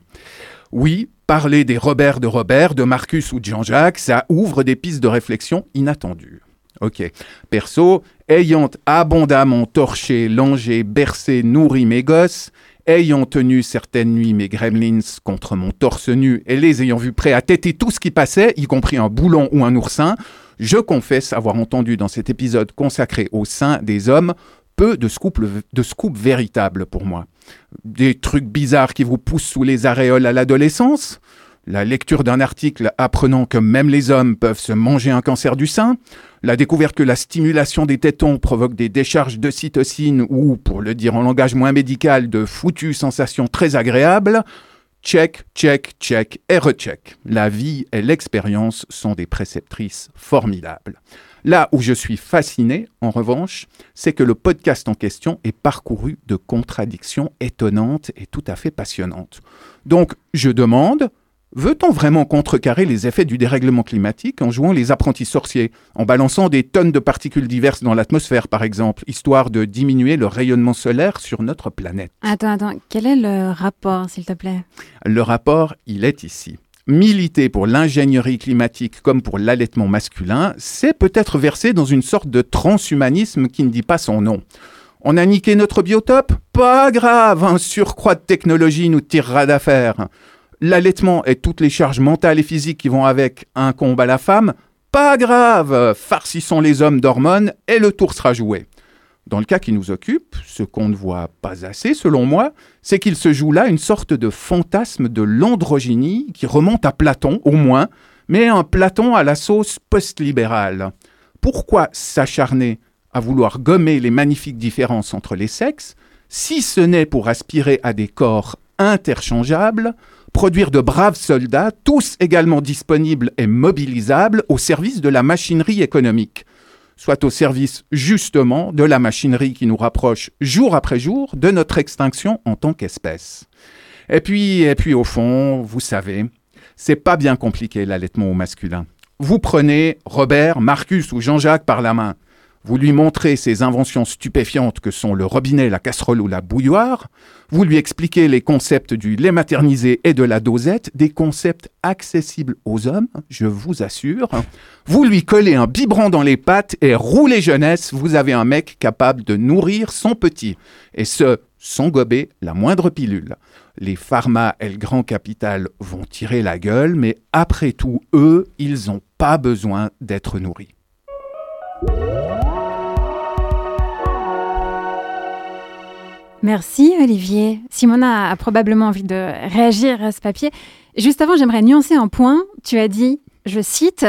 Oui, parler des Robert de Robert, de Marcus ou de Jean-Jacques, ça ouvre des pistes de réflexion inattendues. Ok. Perso, ayant abondamment torché, langé, bercé, nourri mes gosses, ayant tenu certaines nuits mes gremlins contre mon torse nu et les ayant vus prêts à têter tout ce qui passait, y compris un boulon ou un oursin, je confesse avoir entendu dans cet épisode consacré au sein des hommes peu de scoops, de véritables pour moi. Des trucs bizarres qui vous poussent sous les aréoles à l'adolescence, la lecture d'un article apprenant que même les hommes peuvent se manger un cancer du sein, la découverte que la stimulation des tétons provoque des décharges de cytocine ou, pour le dire en langage moins médical, de foutues sensations très agréables, Check, check, check et recheck. La vie et l'expérience sont des préceptrices formidables. Là où je suis fasciné, en revanche, c'est que le podcast en question est parcouru de contradictions étonnantes et tout à fait passionnantes. Donc, je demande, Veut-on vraiment contrecarrer les effets du dérèglement climatique en jouant les apprentis sorciers, en balançant des tonnes de particules diverses dans l'atmosphère par exemple, histoire de diminuer le rayonnement solaire sur notre planète? Attends, attends, quel est le rapport s'il te plaît? Le rapport, il est ici. Militer pour l'ingénierie climatique comme pour l'allaitement masculin, c'est peut-être verser dans une sorte de transhumanisme qui ne dit pas son nom. On a niqué notre biotope? Pas grave, un surcroît de technologie nous tirera d'affaire l'allaitement et toutes les charges mentales et physiques qui vont avec un combat à la femme, pas grave, farcissons les hommes d'hormones et le tour sera joué. Dans le cas qui nous occupe, ce qu'on ne voit pas assez selon moi, c'est qu'il se joue là une sorte de fantasme de l'androgynie qui remonte à Platon au moins, mais un Platon à la sauce post-libérale. Pourquoi s'acharner à vouloir gommer les magnifiques différences entre les sexes, si ce n'est pour aspirer à des corps interchangeables produire de braves soldats, tous également disponibles et mobilisables au service de la machinerie économique, soit au service justement de la machinerie qui nous rapproche jour après jour de notre extinction en tant qu'espèce. Et puis, et puis au fond, vous savez, c'est pas bien compliqué l'allaitement au masculin. Vous prenez Robert, Marcus ou Jean-Jacques par la main, vous lui montrez ces inventions stupéfiantes que sont le robinet, la casserole ou la bouilloire, vous lui expliquez les concepts du lait maternisé et de la dosette, des concepts accessibles aux hommes, je vous assure. Vous lui collez un biberon dans les pattes et roulez jeunesse, vous avez un mec capable de nourrir son petit. Et ce, sans gober la moindre pilule. Les pharma et le grand capital vont tirer la gueule, mais après tout, eux, ils n'ont pas besoin d'être nourris. Merci Olivier. Simona a probablement envie de réagir à ce papier. Juste avant, j'aimerais nuancer un point. Tu as dit, je cite,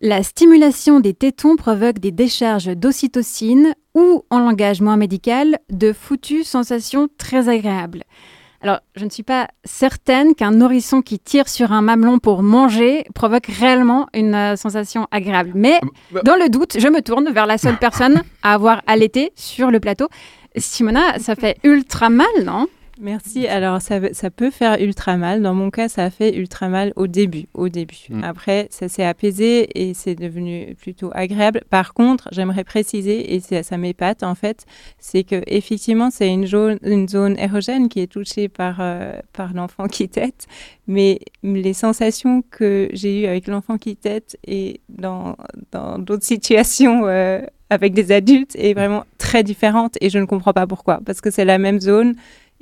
La stimulation des tétons provoque des décharges d'ocytocine ou, en langage moins médical, de foutues sensations très agréables. Alors, je ne suis pas certaine qu'un nourrisson qui tire sur un mamelon pour manger provoque réellement une euh, sensation agréable. Mais bah dans le doute, je me tourne vers la seule personne à avoir allaité sur le plateau. Simona, ça fait ultra mal, non? Merci. Alors, ça, ça, peut faire ultra mal. Dans mon cas, ça a fait ultra mal au début. Au début. Mm. Après, ça s'est apaisé et c'est devenu plutôt agréable. Par contre, j'aimerais préciser, et ça, ça m'épate en fait, c'est que effectivement, c'est une, une, zone érogène qui est touchée par, euh, par l'enfant qui tète. Mais les sensations que j'ai eues avec l'enfant qui tète et dans d'autres situations euh, avec des adultes est vraiment très différente et je ne comprends pas pourquoi. Parce que c'est la même zone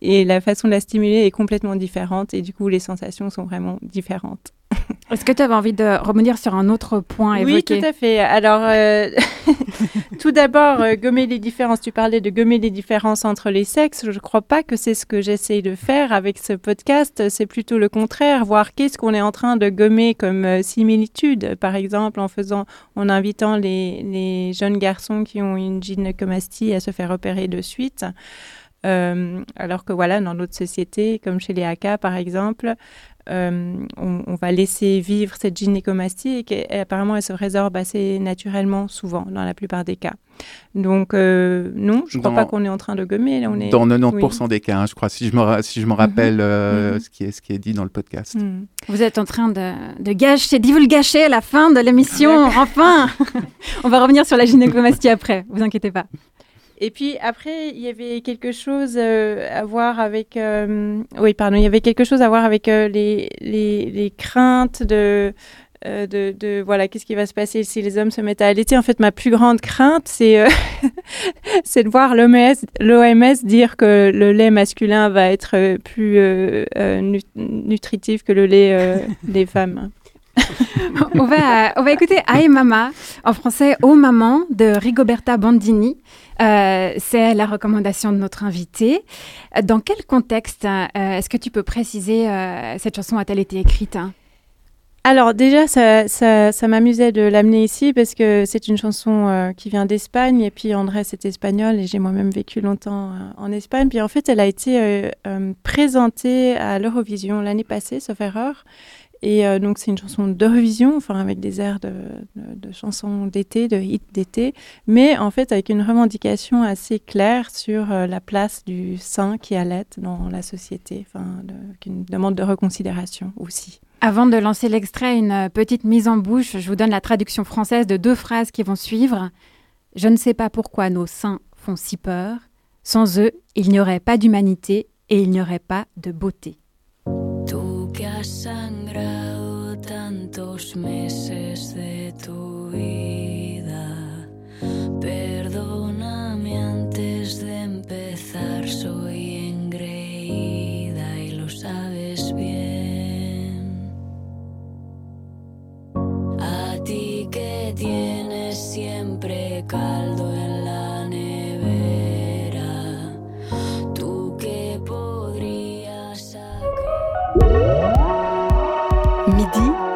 et la façon de la stimuler est complètement différente et du coup les sensations sont vraiment différentes. Est-ce que tu avais envie de rebondir sur un autre point évoqué Oui, tout à fait. Alors, euh, tout d'abord, euh, gommer les différences. Tu parlais de gommer les différences entre les sexes. Je ne crois pas que c'est ce que j'essaye de faire avec ce podcast. C'est plutôt le contraire, voir qu'est-ce qu'on est en train de gommer comme euh, similitude. Par exemple, en faisant, en invitant les, les jeunes garçons qui ont une gynécomastie à se faire opérer de suite. Euh, alors que voilà, dans d'autres sociétés, comme chez les AK par exemple, euh, on, va laisser vivre cette gynécomastie et, apparemment elle se résorbe assez naturellement souvent dans la plupart des cas. Donc euh, non, je ne crois pas qu'on est en train de gommer. on est... Dans 90% des cas, hein, je crois, si je me, si je me rappelle mhm. Mhm. Ce, qui est, ce qui est dit dans le podcast. Mhm. Vous êtes en train de, de gâcher, gâcher à la fin de l'émission, enfin On va revenir sur la gynécomastie après, vous inquiétez pas. Et puis après, il y avait quelque chose euh, à voir avec. Euh, oui, pardon, il y avait quelque chose à voir avec euh, les, les, les, craintes de. De, de, voilà qu'est-ce qui va se passer si les hommes se mettent à allaiter en fait ma plus grande crainte c'est c'est de voir l'OMS dire que le lait masculin va être plus nutritif que le lait des femmes on, va, on va écouter Aïe Mama, en français Oh Maman, de Rigoberta Bandini. Euh, c'est la recommandation de notre invité. Dans quel contexte euh, est-ce que tu peux préciser euh, cette chanson a-t-elle été écrite hein? Alors déjà, ça, ça, m'amusait de l'amener ici parce que c'est une chanson qui vient d'Espagne et puis Andrés est espagnol et j'ai moi-même vécu longtemps en Espagne. Puis en fait, elle a été présentée à l'Eurovision l'année passée, sauf erreur. Et donc c'est une chanson d'Eurovision, enfin avec des airs de, de chansons d'été, de hits d'été, mais en fait avec une revendication assez claire sur la place du sein qui allait dans la société, enfin une demande de reconsidération aussi. Avant de lancer l'extrait, une euh, petite mise en bouche. Je vous donne la traduction française de deux phrases qui vont suivre. Je ne sais pas pourquoi nos saints font si peur. Sans eux, il n'y aurait pas d'humanité et il n'y aurait pas de beauté. tantos meses de tu vida. Perdóname antes de empezar, soy engreída y lo sabes bien. A ti que tienes siempre caldo en la nevera, tú que podrías sacar.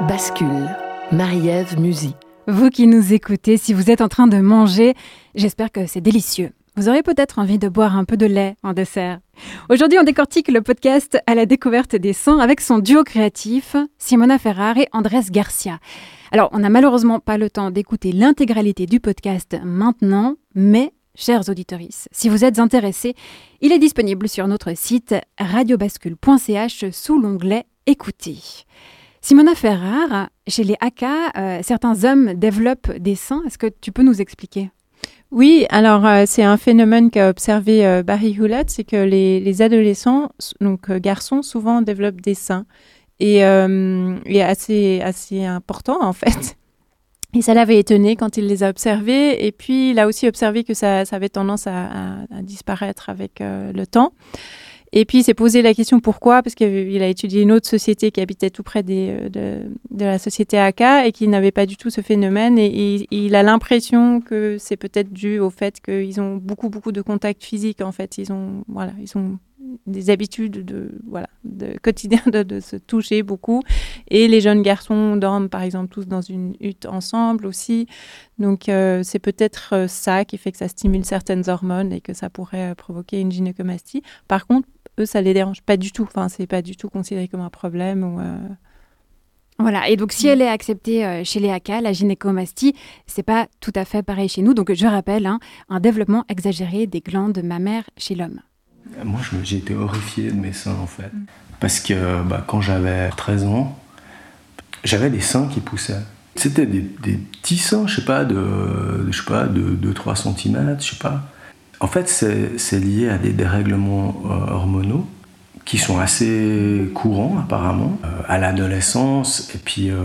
Bascule. Marie-Ève Musy. Vous qui nous écoutez, si vous êtes en train de manger, j'espère que c'est délicieux. Vous aurez peut-être envie de boire un peu de lait en dessert. Aujourd'hui, on décortique le podcast à la découverte des sons avec son duo créatif, Simona Ferrar et Andrés Garcia. Alors, on n'a malheureusement pas le temps d'écouter l'intégralité du podcast maintenant, mais, chers auditeurs, si vous êtes intéressés, il est disponible sur notre site radiobascule.ch sous l'onglet Écouter. Simona Ferrar, chez les Haka, euh, certains hommes développent des seins. Est-ce que tu peux nous expliquer? Oui, alors euh, c'est un phénomène qu'a observé euh, Barry Hewlett, c'est que les, adolescents, donc garçons, souvent développent des seins. Et, est assez, important en fait. Et ça l'avait étonné quand il les a observés. Et puis il a aussi observé que ça, avait tendance à disparaître avec le temps. Et puis il s'est posé la question pourquoi, parce qu'il a étudié une autre société qui habitait tout près euh, de, la société AK et qui n'avait pas du tout ce phénomène. Et, il a l'impression que c'est peut-être dû au fait qu'ils ont beaucoup, beaucoup de contacts physiques. En fait, ils ont, voilà, ils ont des habitudes de voilà de quotidien de, se toucher beaucoup et les jeunes garçons dorment par exemple tous dans une hutte ensemble aussi donc euh, c'est peut-être euh, ça qui fait que ça stimule certaines hormones et que ça pourrait provoquer une gynécomastie par contre eux, ça les dérange pas du tout. Enfin, c'est pas du tout considéré comme un problème ou. Euh, voilà, et donc si elle est acceptée euh, chez les AK, la gynécomastie, c'est pas tout à fait pareil chez nous. Donc je rappelle, hein, un développement exagéré des glandes mammaires chez l'homme. Moi, j'ai été horrifié de mes seins en fait. Parce que bah, quand j'avais 13 ans, j'avais des seins qui poussaient. C'était des, petits seins, je sais pas, de, je sais pas, de 2-3 cm, je sais pas. En fait, c'est lié à des dérèglements euh, hormonaux qui sont assez courants apparemment euh, à l'adolescence. Et puis, euh,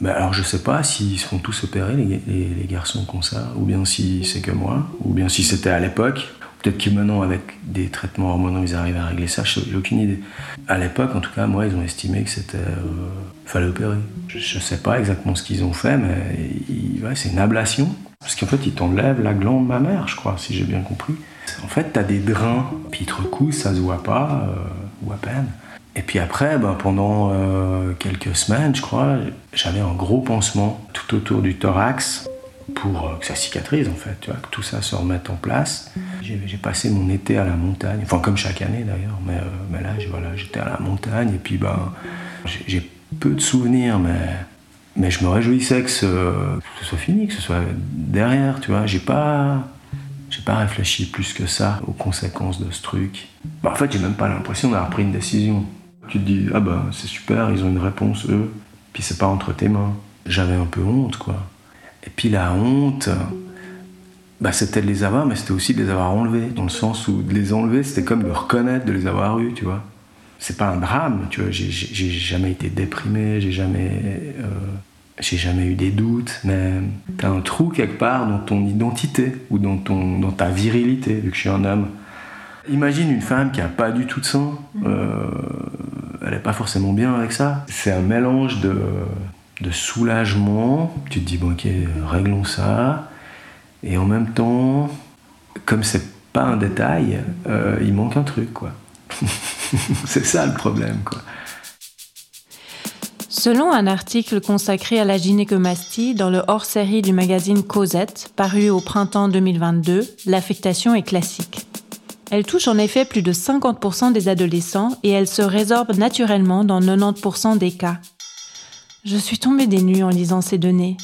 bah, alors je sais pas s'ils sont tous opérés, les, garçons comme ça, ou bien si c'est que moi, ou bien si c'était à l'époque. Peut-être que maintenant, avec des traitements hormonaux, ils arrivent à régler ça, j'ai aucune idée. À l'époque, en tout cas, moi, ils ont estimé que c'était. fallait opérer. Je ne sais pas exactement ce qu'ils ont fait, mais c'est une ablation. Parce qu'en fait, ils t'enlèvent la glande mammaire, je crois, si j'ai bien compris. En fait, tu as des drains, puis ils te recoussent, ça se voit pas, euh, ou à peine. Et puis après, ben, pendant euh, quelques semaines, je crois, j'avais un gros pansement tout autour du thorax pour euh, que ça cicatrise, en fait, que tout ça se remette en place. J'ai passé mon été à la montagne, enfin comme chaque année d'ailleurs, mais, là, j'étais à la montagne, et puis ben, j'ai peu de souvenirs, mais mais je me réjouissais que ce, soit fini, que ce soit derrière, tu vois. J'ai pas, j'ai pas réfléchi plus que ça aux conséquences de ce truc. Bah, en fait, j'ai même pas l'impression d'avoir pris une décision. Tu te dis, ah bah c'est super, ils ont une réponse eux, puis c'est pas entre tes mains. J'avais un peu honte, quoi. Et puis la honte, bah, c'était de les avoir, mais c'était aussi de les avoir enlevés. Dans le sens où de les enlever, c'était comme de reconnaître de les avoir eus, tu vois c'est pas un drame, tu vois. J'ai jamais été déprimé, j'ai jamais, euh, j'ai jamais eu des doutes, mais t'as un trou quelque part dans ton identité ou dans, ton, dans ta virilité, vu que je suis un homme. Imagine une femme qui a pas du tout de sang, euh, elle est pas forcément bien avec ça. C'est un mélange de, de soulagement, tu te dis, bon, ok, réglons ça, et en même temps, comme c'est pas un détail, euh, il manque un truc, quoi. c'est ça le problème, quoi. Selon un article consacré à la gynécomastie dans le hors-série du magazine Cosette, paru au printemps 2022, l'affectation est classique. Elle touche en effet plus de 50% des adolescents et elle se résorbe naturellement dans 90% des cas. Je suis tombée des nues en lisant ces données.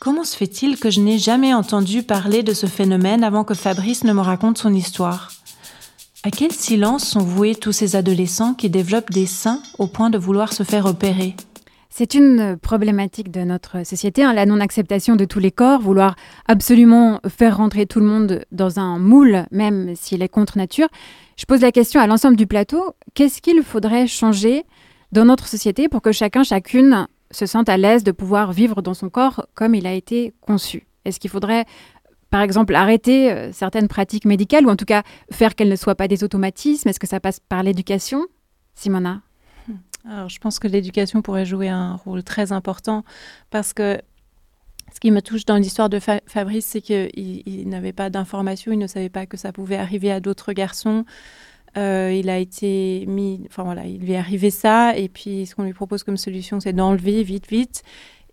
Comment se fait-il que je n'ai jamais entendu parler de ce phénomène avant que Fabrice ne me raconte son histoire? À quel silence sont voués tous ces adolescents qui développent des seins au point de vouloir se faire opérer? C'est une problématique de notre société, hein, la non-acceptation de tous les corps, vouloir absolument faire rentrer tout le monde dans un moule, même s'il est contre nature. Je pose la question à l'ensemble du plateau, qu'est-ce qu'il faudrait changer dans notre société pour que chacun, chacune se sente à l'aise de pouvoir vivre dans son corps comme il a été conçu? Est-ce qu'il faudrait par exemple, arrêter euh, certaines pratiques médicales ou en tout cas faire qu'elles ne soient pas des automatismes? Est-ce que ça passe par l'éducation? Simona? Alors, je pense que l'éducation pourrait jouer un rôle très important parce que ce qui me touche dans l'histoire de Fabrice, c'est qu'il il, n'avait pas d'informations, il ne savait pas que ça pouvait arriver à d'autres garçons. Euh, il a été mis, enfin voilà, il lui est arrivé ça, et puis ce qu'on lui propose comme solution, c'est d'enlever vite, vite.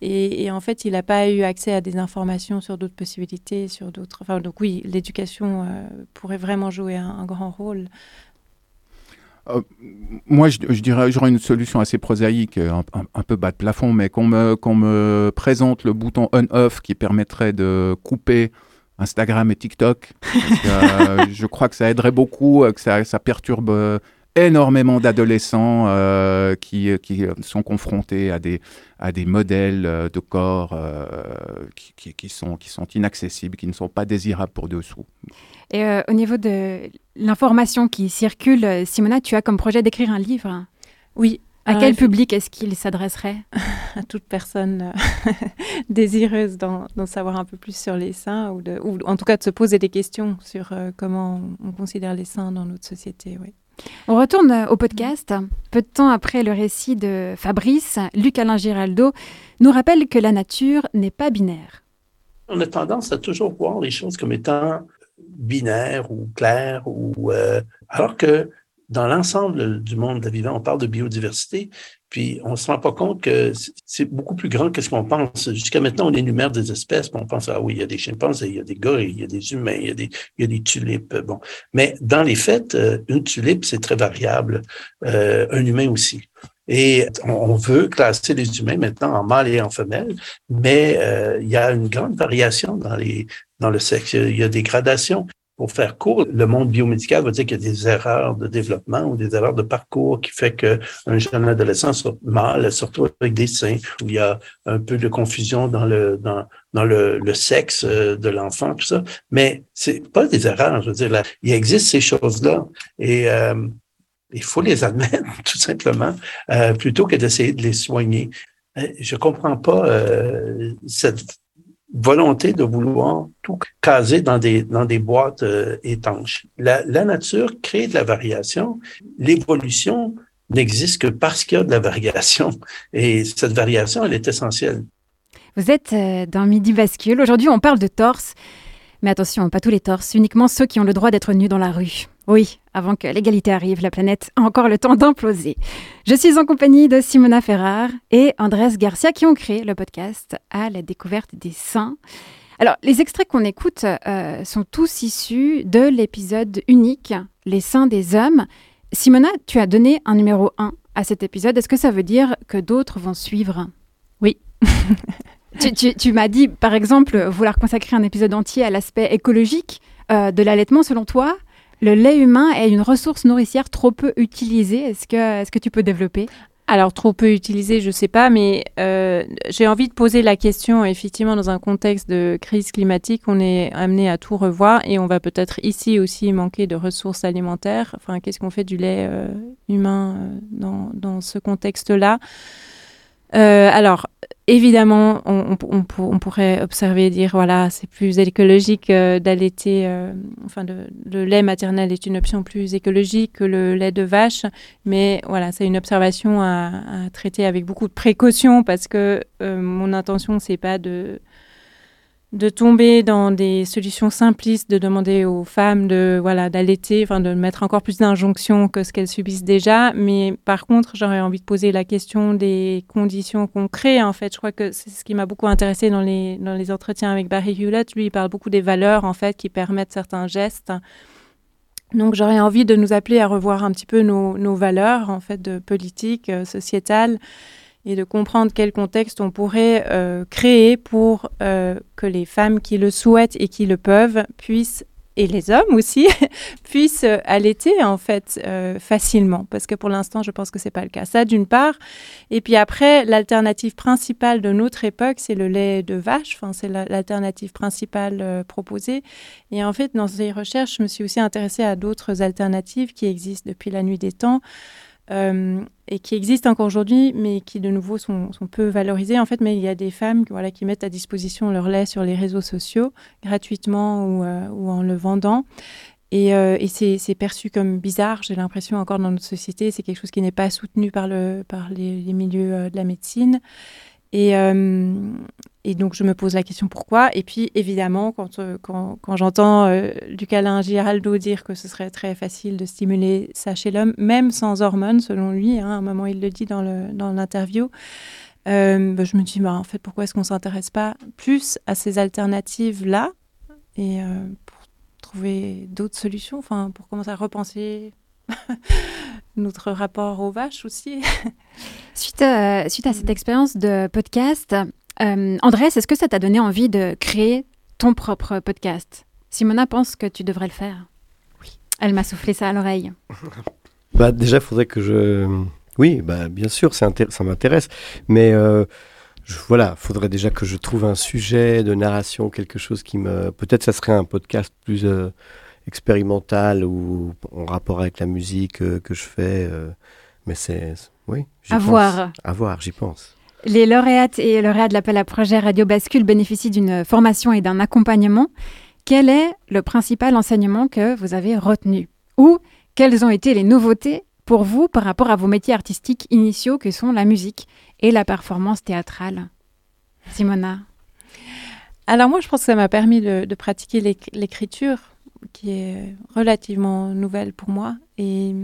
Et, en fait, il n'a pas eu accès à des informations sur d'autres possibilités, sur d'autres. Enfin, donc oui, l'éducation euh, pourrait vraiment jouer un grand rôle. Euh, moi, je, dirais, j'aurais une solution assez prosaïque, un, peu bas de plafond, mais qu'on me, qu'on me présente le bouton on-off qui permettrait de couper Instagram et TikTok. Euh, je crois que ça aiderait beaucoup, que ça, ça perturbe énormément d'adolescents euh, qui, qui, sont confrontés à des, à des modèles de corps qui, qui, sont, qui sont inaccessibles, qui ne sont pas désirables pour dessous. Et euh, au niveau de l'information qui circule, euh, Simona, tu as comme projet d'écrire un livre Oui. À quel public est-ce qu'il s'adresserait? À toute personne euh, désireuse d'en savoir un peu plus sur les seins, ou, de, ou, en tout cas de se poser des questions sur comment on considère les seins dans notre société. Oui. On retourne au podcast. Peu de temps après le récit de Fabrice, Luc-Alain Giraldo nous rappelle que la nature n'est pas binaire. On a tendance à toujours voir les choses comme étant binaire ou clair, ou euh, alors que dans l'ensemble du monde de vivant, on parle de biodiversité, puis on se rend pas compte que c'est beaucoup plus grand que ce qu'on pense. Jusqu'à maintenant, on énumère des espèces, puis on pense, ah oui, il y a des chimpanzés, il y a des gorilles, il y a des humains, il y a des, il y a des tulipes. Bon. Mais dans les faits, euh, une tulipe, c'est très variable. Euh, un humain aussi. Et on veut classer les humains maintenant en mâles et en femelles, mais euh, il y a une grande variation dans, les, dans le sexe. Il y a des gradations. Pour faire court, le monde biomédical va dire qu'il y a des erreurs de développement ou des erreurs de parcours qui fait qu'un jeune adolescent soit mâle, surtout avec des seins, où il y a un peu de confusion dans le, dans, dans le, le sexe euh, de l'enfant, tout ça. Mais c'est pas des erreurs, je veux dire, là, il existe ces choses-là. Et euh, il faut les admettre, tout simplement, euh, plutôt que d'essayer de les soigner. Euh, je comprends pas euh, cette volonté de vouloir tout caser dans des, dans des boîtes euh, étanches. La, nature crée de la variation. L'évolution n'existe que parce qu'il y a de la variation. Et cette variation, elle est essentielle. Vous êtes dans Midi Bascule. Aujourd'hui, on parle de torse. Mais attention, pas tous les torses, uniquement ceux qui ont le droit d'être nus dans la rue. Oui, avant que l'égalité arrive, la planète a encore le temps d'imploser. Je suis en compagnie de Simona Ferrar et Andrés Garcia qui ont créé le podcast à la découverte des seins. Alors, les extraits qu'on écoute euh, sont tous issus de l'épisode unique Les seins des hommes. Simona, tu as donné un numéro 1 à cet épisode. Est-ce que ça veut dire que d'autres vont suivre? Oui. tu, m'as dit, par exemple, vouloir consacrer un épisode entier à l'aspect écologique euh, de l'allaitement. Selon toi, le lait humain est une ressource nourricière trop peu utilisée. Est-ce que, est que tu peux développer? Alors trop peu utilisé, je ne sais pas, mais euh, j'ai envie de poser la question. Effectivement, dans un contexte de crise climatique, on est amené à tout revoir et on va peut-être ici aussi manquer de ressources alimentaires. Enfin, qu'est-ce qu'on fait du lait euh, humain dans, dans, ce contexte-là? Euh, alors, évidemment, on, pourrait observer, dire, voilà, c'est plus écologique euh, d'allaiter, euh, enfin, le lait maternel est une option plus écologique que le lait de vache, mais voilà, c'est une observation à, traiter avec beaucoup de précaution parce que mon intention, c'est pas de de tomber dans des solutions simplistes, de demander aux femmes de voilà d'allaiter, enfin de mettre encore plus d'injonctions que ce qu'elles subissent déjà. Mais par contre, j'aurais envie de poser la question des conditions qu'on crée. En fait, je crois que c'est ce qui m'a beaucoup intéressé dans les dans les entretiens avec Barry Hewlett. Lui, il parle beaucoup des valeurs en fait qui permettent certains gestes. Donc j'aurais envie de nous appeler à revoir un petit peu nos, nos valeurs en fait de politique, euh, sociétale et de comprendre quel contexte on pourrait euh, créer pour euh, que les femmes qui le souhaitent et qui le peuvent puissent et les hommes aussi puissent allaiter en fait euh, facilement. Parce que pour l'instant je pense que c'est pas le cas. Ça d'une part. Et puis après l'alternative principale de notre époque c'est le lait de vache. Enfin c'est l'alternative principale euh, proposée. Et en fait dans ces recherches je me suis aussi intéressée à d'autres alternatives qui existent depuis la nuit des temps euh, et qui existent encore aujourd'hui, mais qui de nouveau sont, peu valorisées en fait. Mais il y a des femmes voilà, qui mettent à disposition leur lait sur les réseaux sociaux gratuitement ou, euh, en le vendant. Et, euh, c'est perçu comme bizarre, j'ai l'impression encore dans notre société. C'est quelque chose qui n'est pas soutenu par, le, par les, milieux de la médecine. Et, euh, et, donc, je me pose la question pourquoi. Et puis, évidemment, quand, euh, quand, j'entends euh, Lucalin Giraldo dire que ce serait très facile de stimuler ça chez l'homme, même sans hormones, selon lui, hein, à un moment, il le dit dans l'interview, euh, bah, je me dis, bah, en fait, pourquoi est-ce qu'on ne s'intéresse pas plus à ces alternatives-là et pour trouver d'autres solutions, enfin, pour commencer à repenser notre rapport aux vaches aussi. suite, à, suite à cette expérience de podcast, euh, Andrés, est-ce que ça t'a donné envie de créer ton propre podcast? Simona pense que tu devrais le faire. Oui. Elle m'a soufflé ça à l'oreille. bah, déjà, il faudrait que je... Oui, bah, bien sûr, ça m'intéresse. Mais euh, je, voilà, il faudrait déjà que je trouve un sujet de narration, quelque chose qui me... Peut-être ça serait un podcast plus... Euh, expérimental ou en rapport avec la musique euh, que je fais. Euh, mais c'est. Oui. À pense. voir. À voir, j'y pense. Les lauréates et lauréats de l'appel à projet Radio Bascule bénéficient d'une formation et d'un accompagnement. Quel est le principal enseignement que vous avez retenu? Ou quelles ont été les nouveautés pour vous par rapport à vos métiers artistiques initiaux que sont la musique et la performance théâtrale? Simona Alors moi, je pense que ça m'a permis de, de pratiquer l'écriture qui est relativement nouvelle pour moi. Et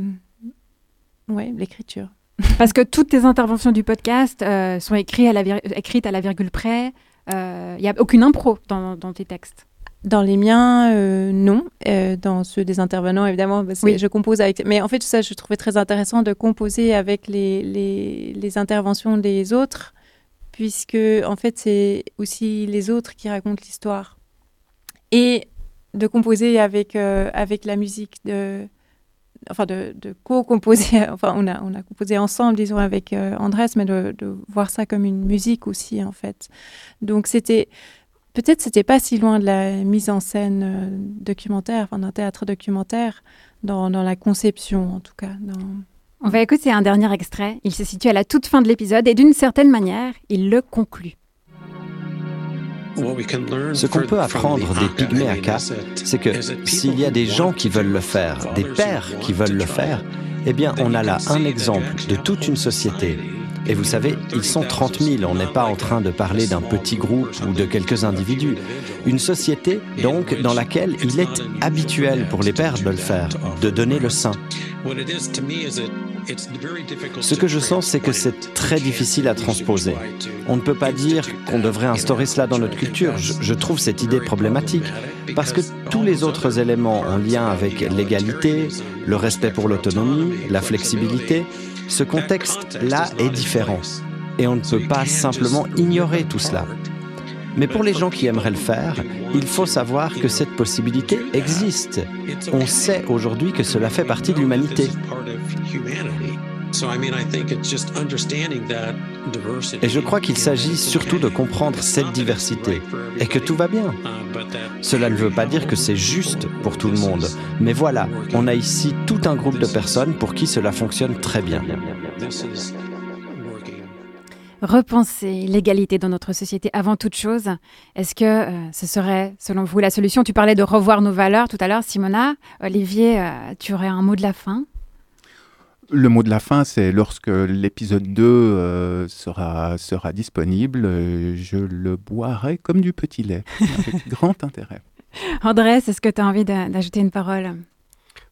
ouais, l'écriture. Parce que toutes tes interventions du podcast euh, sont écrites à, la écrites à la virgule près. Il euh, n'y a aucune impro dans, dans, tes textes. Dans les miens, euh, non. Euh, dans ceux des intervenants, évidemment, bah, oui. je compose avec. Mais en fait, tout ça, je trouvais très intéressant de composer avec les, les, les interventions des autres, puisque en fait, c'est aussi les autres qui racontent l'histoire. Et de composer avec, euh, avec la musique, de, enfin de, de co-composer, enfin on a, on a composé ensemble, disons, avec euh, Andrés, mais de, voir ça comme une musique aussi, en fait. Donc c'était, peut-être c'était pas si loin de la mise en scène euh, documentaire, enfin d'un théâtre documentaire, dans, dans, la conception en tout cas. Dans... On va écouter un dernier extrait, il se situe à la toute fin de l'épisode et d'une certaine manière, il le conclut. Ce qu'on peut apprendre des pygmées Aka, c'est que s'il y a des gens qui veulent le faire, des pères qui veulent le faire, eh bien on a là un exemple de toute une société. Et vous savez, ils sont 30 000, on n'est pas en train de parler d'un petit groupe ou de quelques individus. Une société, donc, dans laquelle il est habituel pour les pères de le faire, de donner le sein. Ce que je sens, c'est que c'est très difficile à transposer. On ne peut pas dire qu'on devrait instaurer cela dans notre culture. Je, je, trouve cette idée problématique parce que tous les autres éléments en lien avec l'égalité, le respect pour l'autonomie, la flexibilité, ce contexte-là est différent. Et on ne peut pas simplement ignorer tout cela. Mais pour les gens qui aimeraient le faire, il faut savoir que cette possibilité existe. On sait aujourd'hui que cela fait partie de l'humanité. Et je crois qu'il s'agit surtout de comprendre cette diversité et que tout va bien. Cela ne veut pas dire que c'est juste pour tout le monde, mais voilà, on a ici tout un groupe de personnes pour qui cela fonctionne très bien. Repenser l'égalité dans notre société avant toute chose, est-ce que euh, ce serait, selon vous, la solution? Tu parlais de revoir nos valeurs tout à l'heure, Simona. Olivier, euh, tu aurais un mot de la fin? Le mot de la fin, c'est lorsque l'épisode 2 euh, sera, sera disponible, euh, je le boirai comme du petit lait, avec grand intérêt. André, est-ce que tu as envie d'ajouter une parole?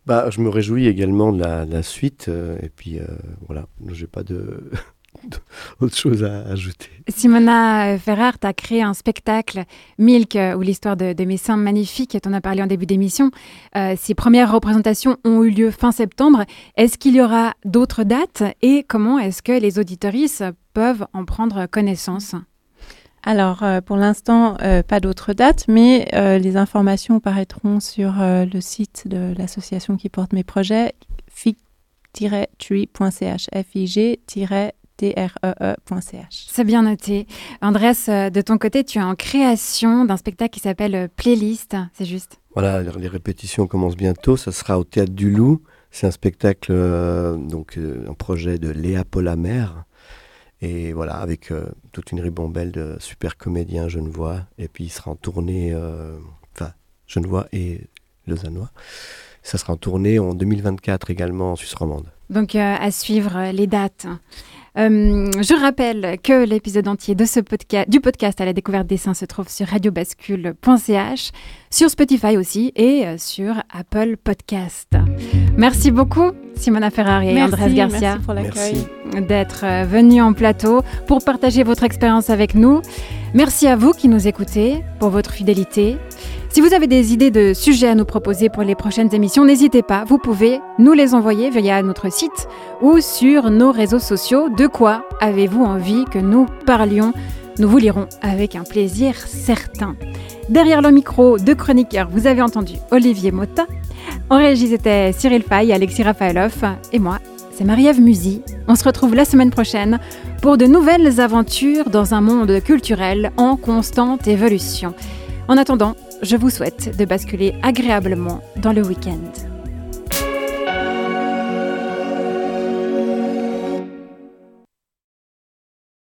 Bah, Je me réjouis également de la, suite, et puis voilà, je n'ai pas de... autre chose à ajouter. Simona Ferrar, tu as créé un spectacle, Milk, euh, ou l'histoire de, mes seins magnifiques, tu en as parlé en début d'émission. Euh, ces premières représentations ont eu lieu fin septembre. Est-ce qu'il y aura d'autres dates et comment est-ce que les auditoristes peuvent en prendre connaissance? Alors, euh, pour l'instant, pas d'autres dates, mais les informations paraîtront sur le site de l'association qui porte mes projets, fig-tree.ch, fig C'est bien noté. Andrés, euh, de ton côté, tu es en création d'un spectacle qui s'appelle euh, Playlist, c'est juste Voilà, les répétitions commencent bientôt. Ça sera au Théâtre du Loup. C'est un spectacle, euh, donc un projet de Léa Polamer. Et voilà, avec toute une ribambelle de super comédiens genevois. Et puis il sera en tournée, enfin, genevois et lausannois. Ça sera en tournée en 2024 également en Suisse romande. Donc à suivre les dates. Euh, je rappelle que l'épisode entier du podcast à la découverte des seins se trouve sur radiobascule.ch, sur Spotify aussi et euh, sur Apple Podcast. Merci beaucoup Simona Ferrari et Andrés Garcia d'être euh, venus en plateau pour partager votre expérience avec nous. Merci à vous qui nous écoutez pour votre fidélité. Si vous avez des idées de sujets à nous proposer pour les prochaines émissions, n'hésitez pas, vous pouvez nous les envoyer via notre site ou sur nos réseaux sociaux. De quoi avez-vous envie que nous parlions? Nous vous lirons avec un plaisir certain. Derrière le micro de chroniqueurs, vous avez entendu Olivier Motta. En régie, c'était Cyril Fay, Alexis Rafaeloff et moi, c'est Marie-Ève Musy. On se retrouve la semaine prochaine pour de nouvelles aventures dans un monde culturel en constante évolution. En attendant, je vous souhaite de basculer agréablement dans le week-end.